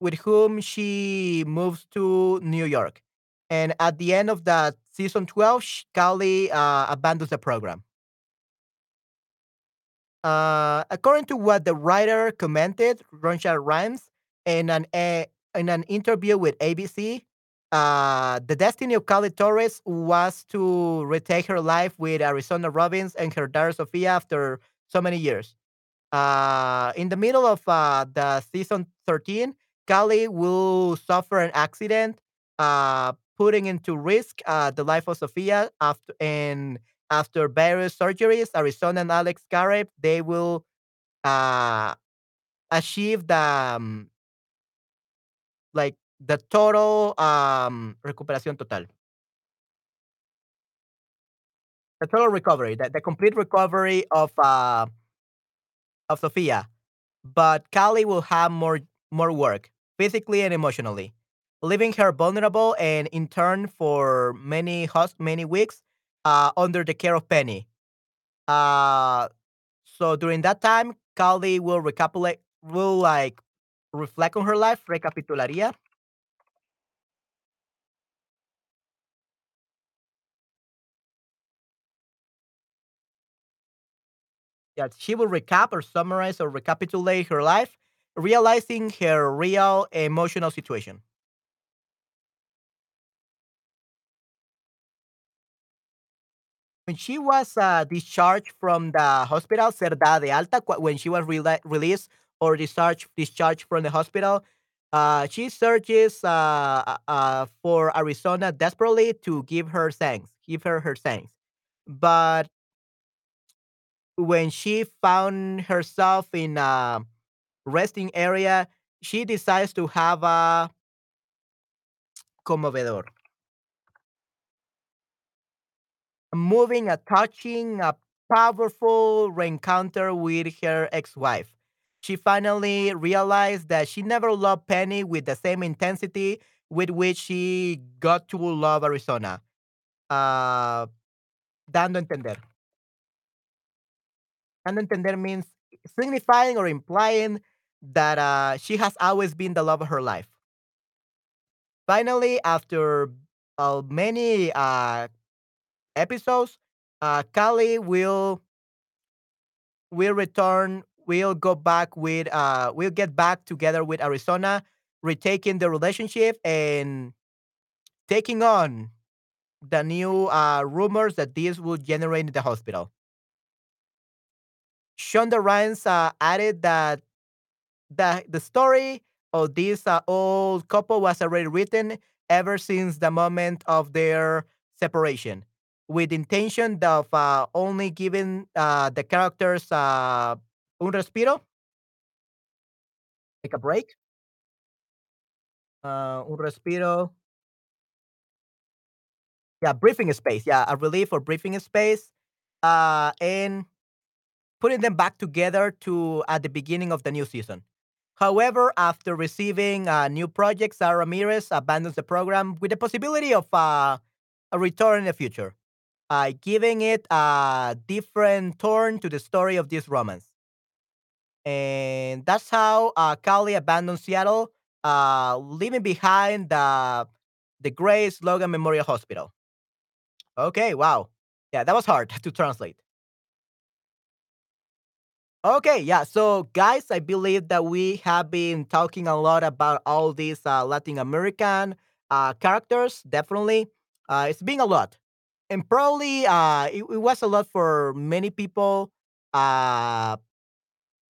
with whom she moves to New York. And at the end of that season 12, sh- Callie uh, abandons the program. Uh, according to what the writer commented, Shonda Rhimes, in an a, in an interview with ABC, uh, the destiny of Callie Torres was to retake her life with Arizona Robbins and her daughter Sofia after so many years. Uh, in the middle of uh, the season 13, Callie will suffer an accident, uh, putting into risk uh, the life of Sofia after and after various surgeries, Arizona and Alex Karev, they will uh, achieve the um, like the total um, recuperación total, the total recovery, the, the complete recovery of uh, of Sofia. But Callie will have more more work, physically and emotionally, leaving her vulnerable and in turn for many host many weeks uh, under the care of Penny. Uh, so during that time, Callie will recapitulate, will like reflect on her life, recapitularía. Yeah, she will recap or summarize or recapitulate her life, realizing her real emotional situation. When she was uh, discharged from the hospital, dada de alta, when she was rela- released or discharged, discharged from the hospital, uh, she searches uh, uh, uh, for Arizona desperately to give her thanks, give her her thanks. But when she found herself in a resting area, she decides to have a conmovedor, moving, a touching, a powerful reencounter with her ex-wife. She finally realized that she never loved Penny with the same intensity with which she got to love Arizona. Uh, dando entender. Dando entender means signifying or implying that uh, she has always been the love of her life. Finally, after uh, many uh, episodes, uh, Callie will will return. Will go back with. Uh, we'll get back together with Arizona, retaking the relationship and taking on the new uh, rumors that this will generate in the hospital. Shonda Rhimes uh, added that the the story of this uh, old couple was already written ever since the moment of their separation, with intention of uh, only giving uh, the characters uh, un respiro, like a break, uh, un respiro, yeah, breathing space, yeah, a relief or breathing space, uh, and putting them back together to at the beginning of the new season. However, after receiving a new project, Sara Ramirez abandons the program with the possibility of uh, a return in the future, uh, giving it a different turn to the story of this romance. And that's how uh, Callie abandons Seattle, uh, leaving behind the the Grey Sloan Memorial Hospital. Okay, wow. Yeah, that was hard to translate. Okay, yeah. So, guys, I believe that we have been talking a lot about all these uh, Latin American uh, characters. Definitely, uh, it's been a lot, and probably uh, it, it was a lot for many people uh,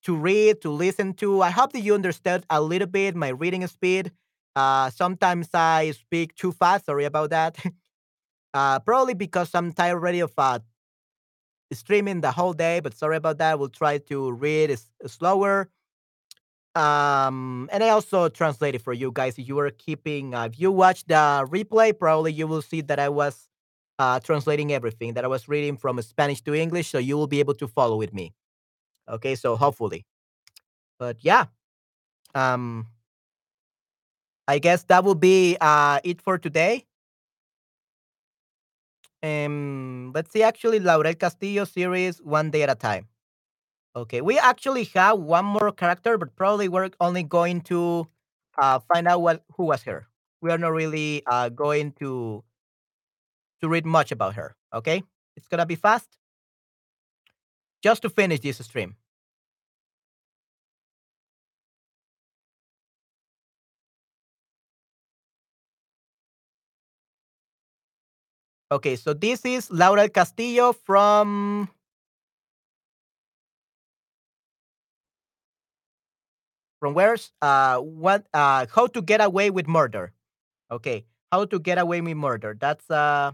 to read, to listen to. I hope that you understood a little bit my reading speed. Uh, sometimes I speak too fast. Sorry about that. uh, probably because I'm tired already of uh, streaming the whole day, but sorry about that. We'll try to read s- slower. Um, and I also translated for you guys. If you were keeping, uh, if you watch the replay, probably you will see that I was uh, translating everything, that I was reading from Spanish to English, so you will be able to follow with me. Okay, so hopefully. But yeah, um, I guess that will be uh, it for today. Um, let's see, actually, Laurel Castillo series, one day at a time. Okay, we actually have one more character, but probably we're only going to uh, find out what who was her. We are not really uh, going to to read much about her. Okay, it's gonna be fast, just to finish this stream. Okay, so this is Laurel Castillo from from where's uh what uh how to get away with murder. Okay, how to get away with murder. That's uh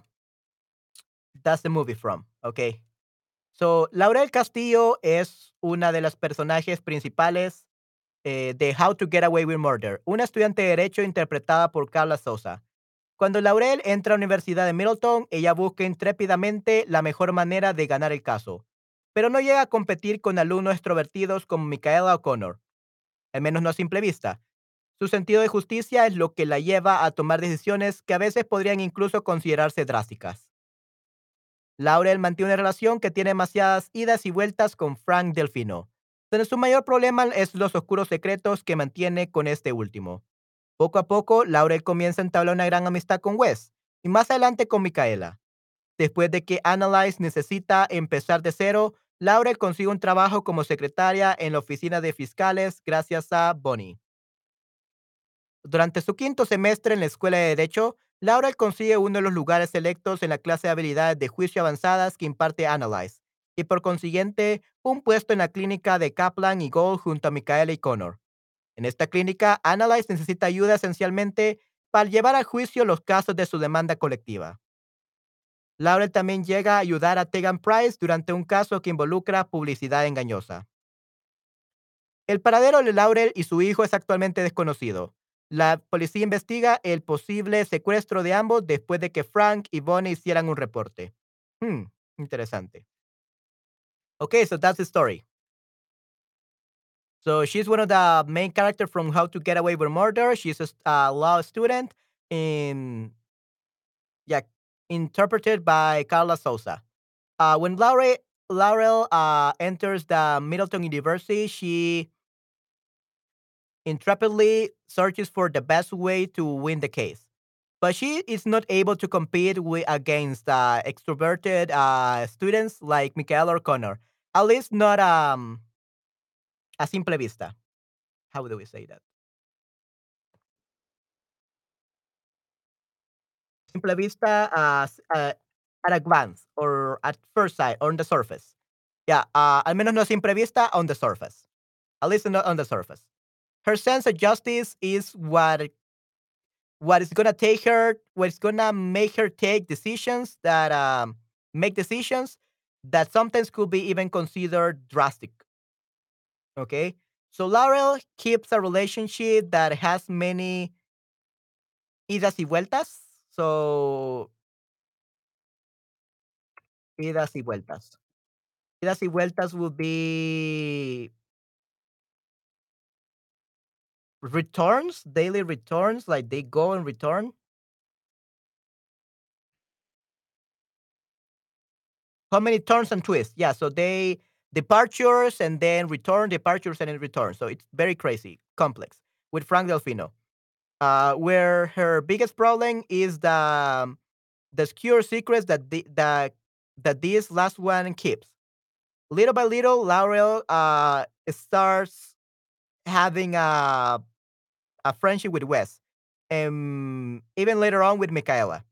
that's the movie from. Okay. So, Laurel Castillo es una de las personajes principales eh, de How to Get Away with Murder, una estudiante de Derecho interpretada por Carla Sosa. Cuando Laurel entra a la Universidad de Middleton, ella busca intrépidamente la mejor manera de ganar el caso, pero no llega a competir con alumnos extrovertidos como Micaela O'Connor, al menos no a simple vista. Su sentido de justicia es lo que la lleva a tomar decisiones que a veces podrían incluso considerarse drásticas. Laurel mantiene una relación que tiene demasiadas idas y vueltas con Frank Delfino, pero su mayor problema es los oscuros secretos que mantiene con este último. Poco a poco, Laurel comienza a entablar una gran amistad con Wes, y más adelante con Micaela. Después de que Analyze necesita empezar de cero, Laurel consigue un trabajo como secretaria en la oficina de fiscales gracias a Bonnie. Durante su quinto semestre en la escuela de Derecho, Laurel consigue uno de los lugares selectos en la clase de habilidades de juicio avanzadas que imparte Analyze, y por consiguiente, un puesto en la clínica de Kaplan y Gold junto a Micaela y Connor. En esta clínica, Analyze necesita ayuda esencialmente para llevar a juicio los casos de su demanda colectiva. Laurel también llega a ayudar a Tegan Price durante un caso que involucra publicidad engañosa. El paradero de Laurel y su hijo es actualmente desconocido. La policía investiga el posible secuestro de ambos después de que Frank y Bonnie hicieran un reporte. Hmm, interesante. Okay, so that's the story. So she's one of the main characters from How to Get Away with Murder. She's a uh, law student in, yeah, interpreted by Carla Sosa. Uh, when Laurel, Laurel uh, enters the Middleton University, she intrepidly searches for the best way to win the case. But she is not able to compete with, against uh, extroverted uh, students like Michael or Connor. At least not um, a simple vista. How do we say that? Simple vista as uh, at a glance or at first sight on the surface. Yeah, uh, al menos no simple vista on the surface. At least not on the surface. Her sense of justice is what what is gonna take her, what's gonna make her take decisions that um, make decisions that sometimes could be even considered drastic. Okay, so Laurel keeps a relationship that has many idas y vueltas. So idas y vueltas. Idas y vueltas would be returns, daily returns, like they go and return. How many turns and twists? Yeah, so they departures and then return, departures and then return. So it's very crazy, complex with Frank Delfino. Uh, where her biggest problem is the um, the secure secrets that the, that that this last one keeps. Little by little, Laurel uh, starts having a a friendship with Wes, and even later on with Michaela.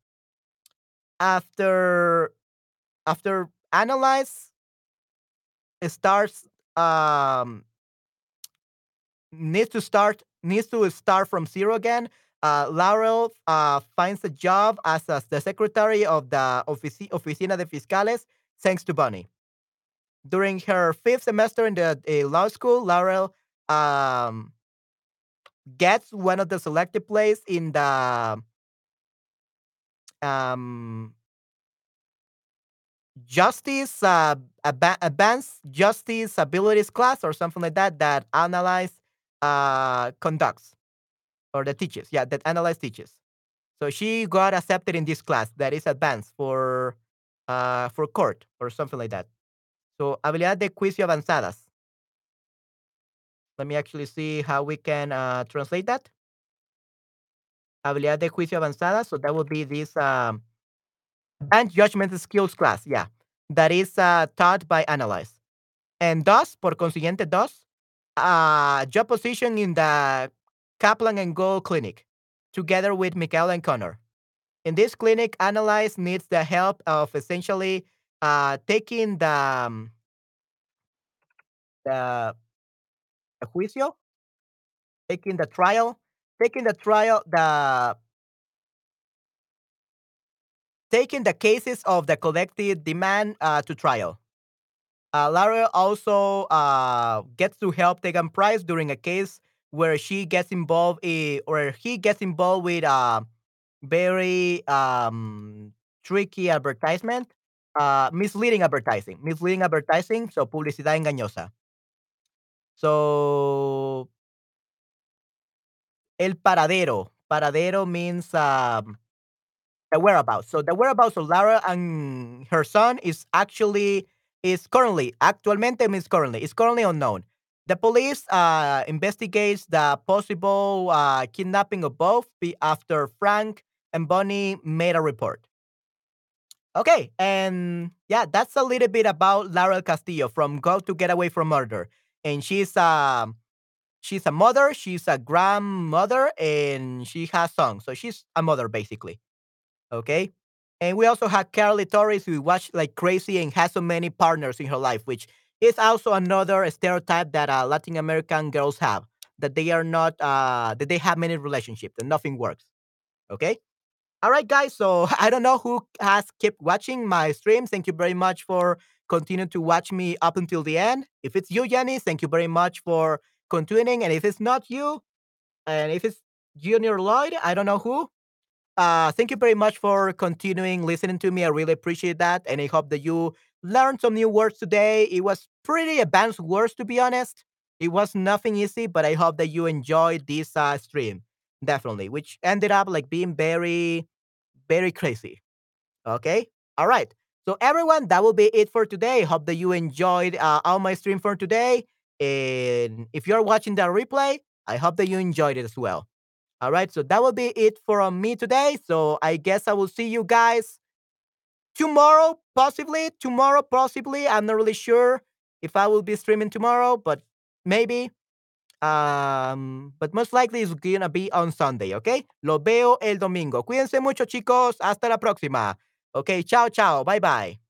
After after Annalise it starts um needs to start needs to start from zero again. Uh, Laurel uh, finds a job as, as the secretary of the Ofici- Oficina de Fiscales, thanks to Bonnie. During her fifth semester in the uh, law school, Laurel um, gets one of the selected plays in the um, justice uh, advanced justice abilities class or something like that that Annalise uh, conducts or that teaches yeah that Annalise teaches. So she got accepted in this class that is advanced for uh, for court or something like that. So habilidad de juicio avanzadas let me actually see how we can uh, translate that habilidad de juicio avanzadas so that would be this um, and judgment skills class, yeah, that is uh, taught by Annalise. And thus, por consiguiente, thus, uh, job position in the Caplan and Gold Clinic, together with Michael and Connor. In this clinic, Annalise needs the help of essentially uh, taking the, um, the, the juicio, taking the trial, taking the trial, the taking the cases of the collective demand uh, to trial. Uh, Lara also uh, gets to help Tegan Price during a case where she gets involved in, or he gets involved with a uh, very um, tricky advertisement, uh, misleading advertising, misleading advertising, so publicidad engañosa. So, el paradero. Paradero means um, the whereabouts. So the whereabouts of Lara and her son is actually is currently actualmente means currently is currently unknown. The police uh, investigates the possible uh, kidnapping of both after Frank and Bonnie made a report. Okay, and yeah, that's a little bit about Lara Castillo from Go to Get Away from Murder, and she's a she's a mother, she's a grandmother, and she has sons, so she's a mother basically. Okay. And we also have Carly Torres, who watched like crazy and has so many partners in her life, which is also another stereotype that uh, Latin American girls have that they are not, uh, that they have many relationships and nothing works. Okay. All right, guys. So I don't know who has kept watching my stream. Thank you very much for continuing to watch me up until the end. If it's you, Jenny, thank you very much for continuing. And if it's not you, and if it's Junior Lloyd, I don't know who, uh, thank you very much for continuing listening to me. I really appreciate that. And I hope that you learned some new words today. It was pretty advanced words, to be honest. It was nothing easy, but I hope that you enjoyed this uh, stream. Definitely, which ended up like being very, very crazy. Okay. All right. So, everyone, that will be it for today. Hope that you enjoyed uh, all my stream for today. And if you're watching the replay, I hope that you enjoyed it as well. All right, so that will be it for me today. So I guess I will see you guys tomorrow, possibly. Tomorrow, possibly. I'm not really sure if I will be streaming tomorrow, but maybe. Um, but most likely it's gonna be on Sunday, okay? Lo veo el domingo. Cuídense mucho, chicos. Hasta la próxima. Okay, chao, chao. Bye, bye.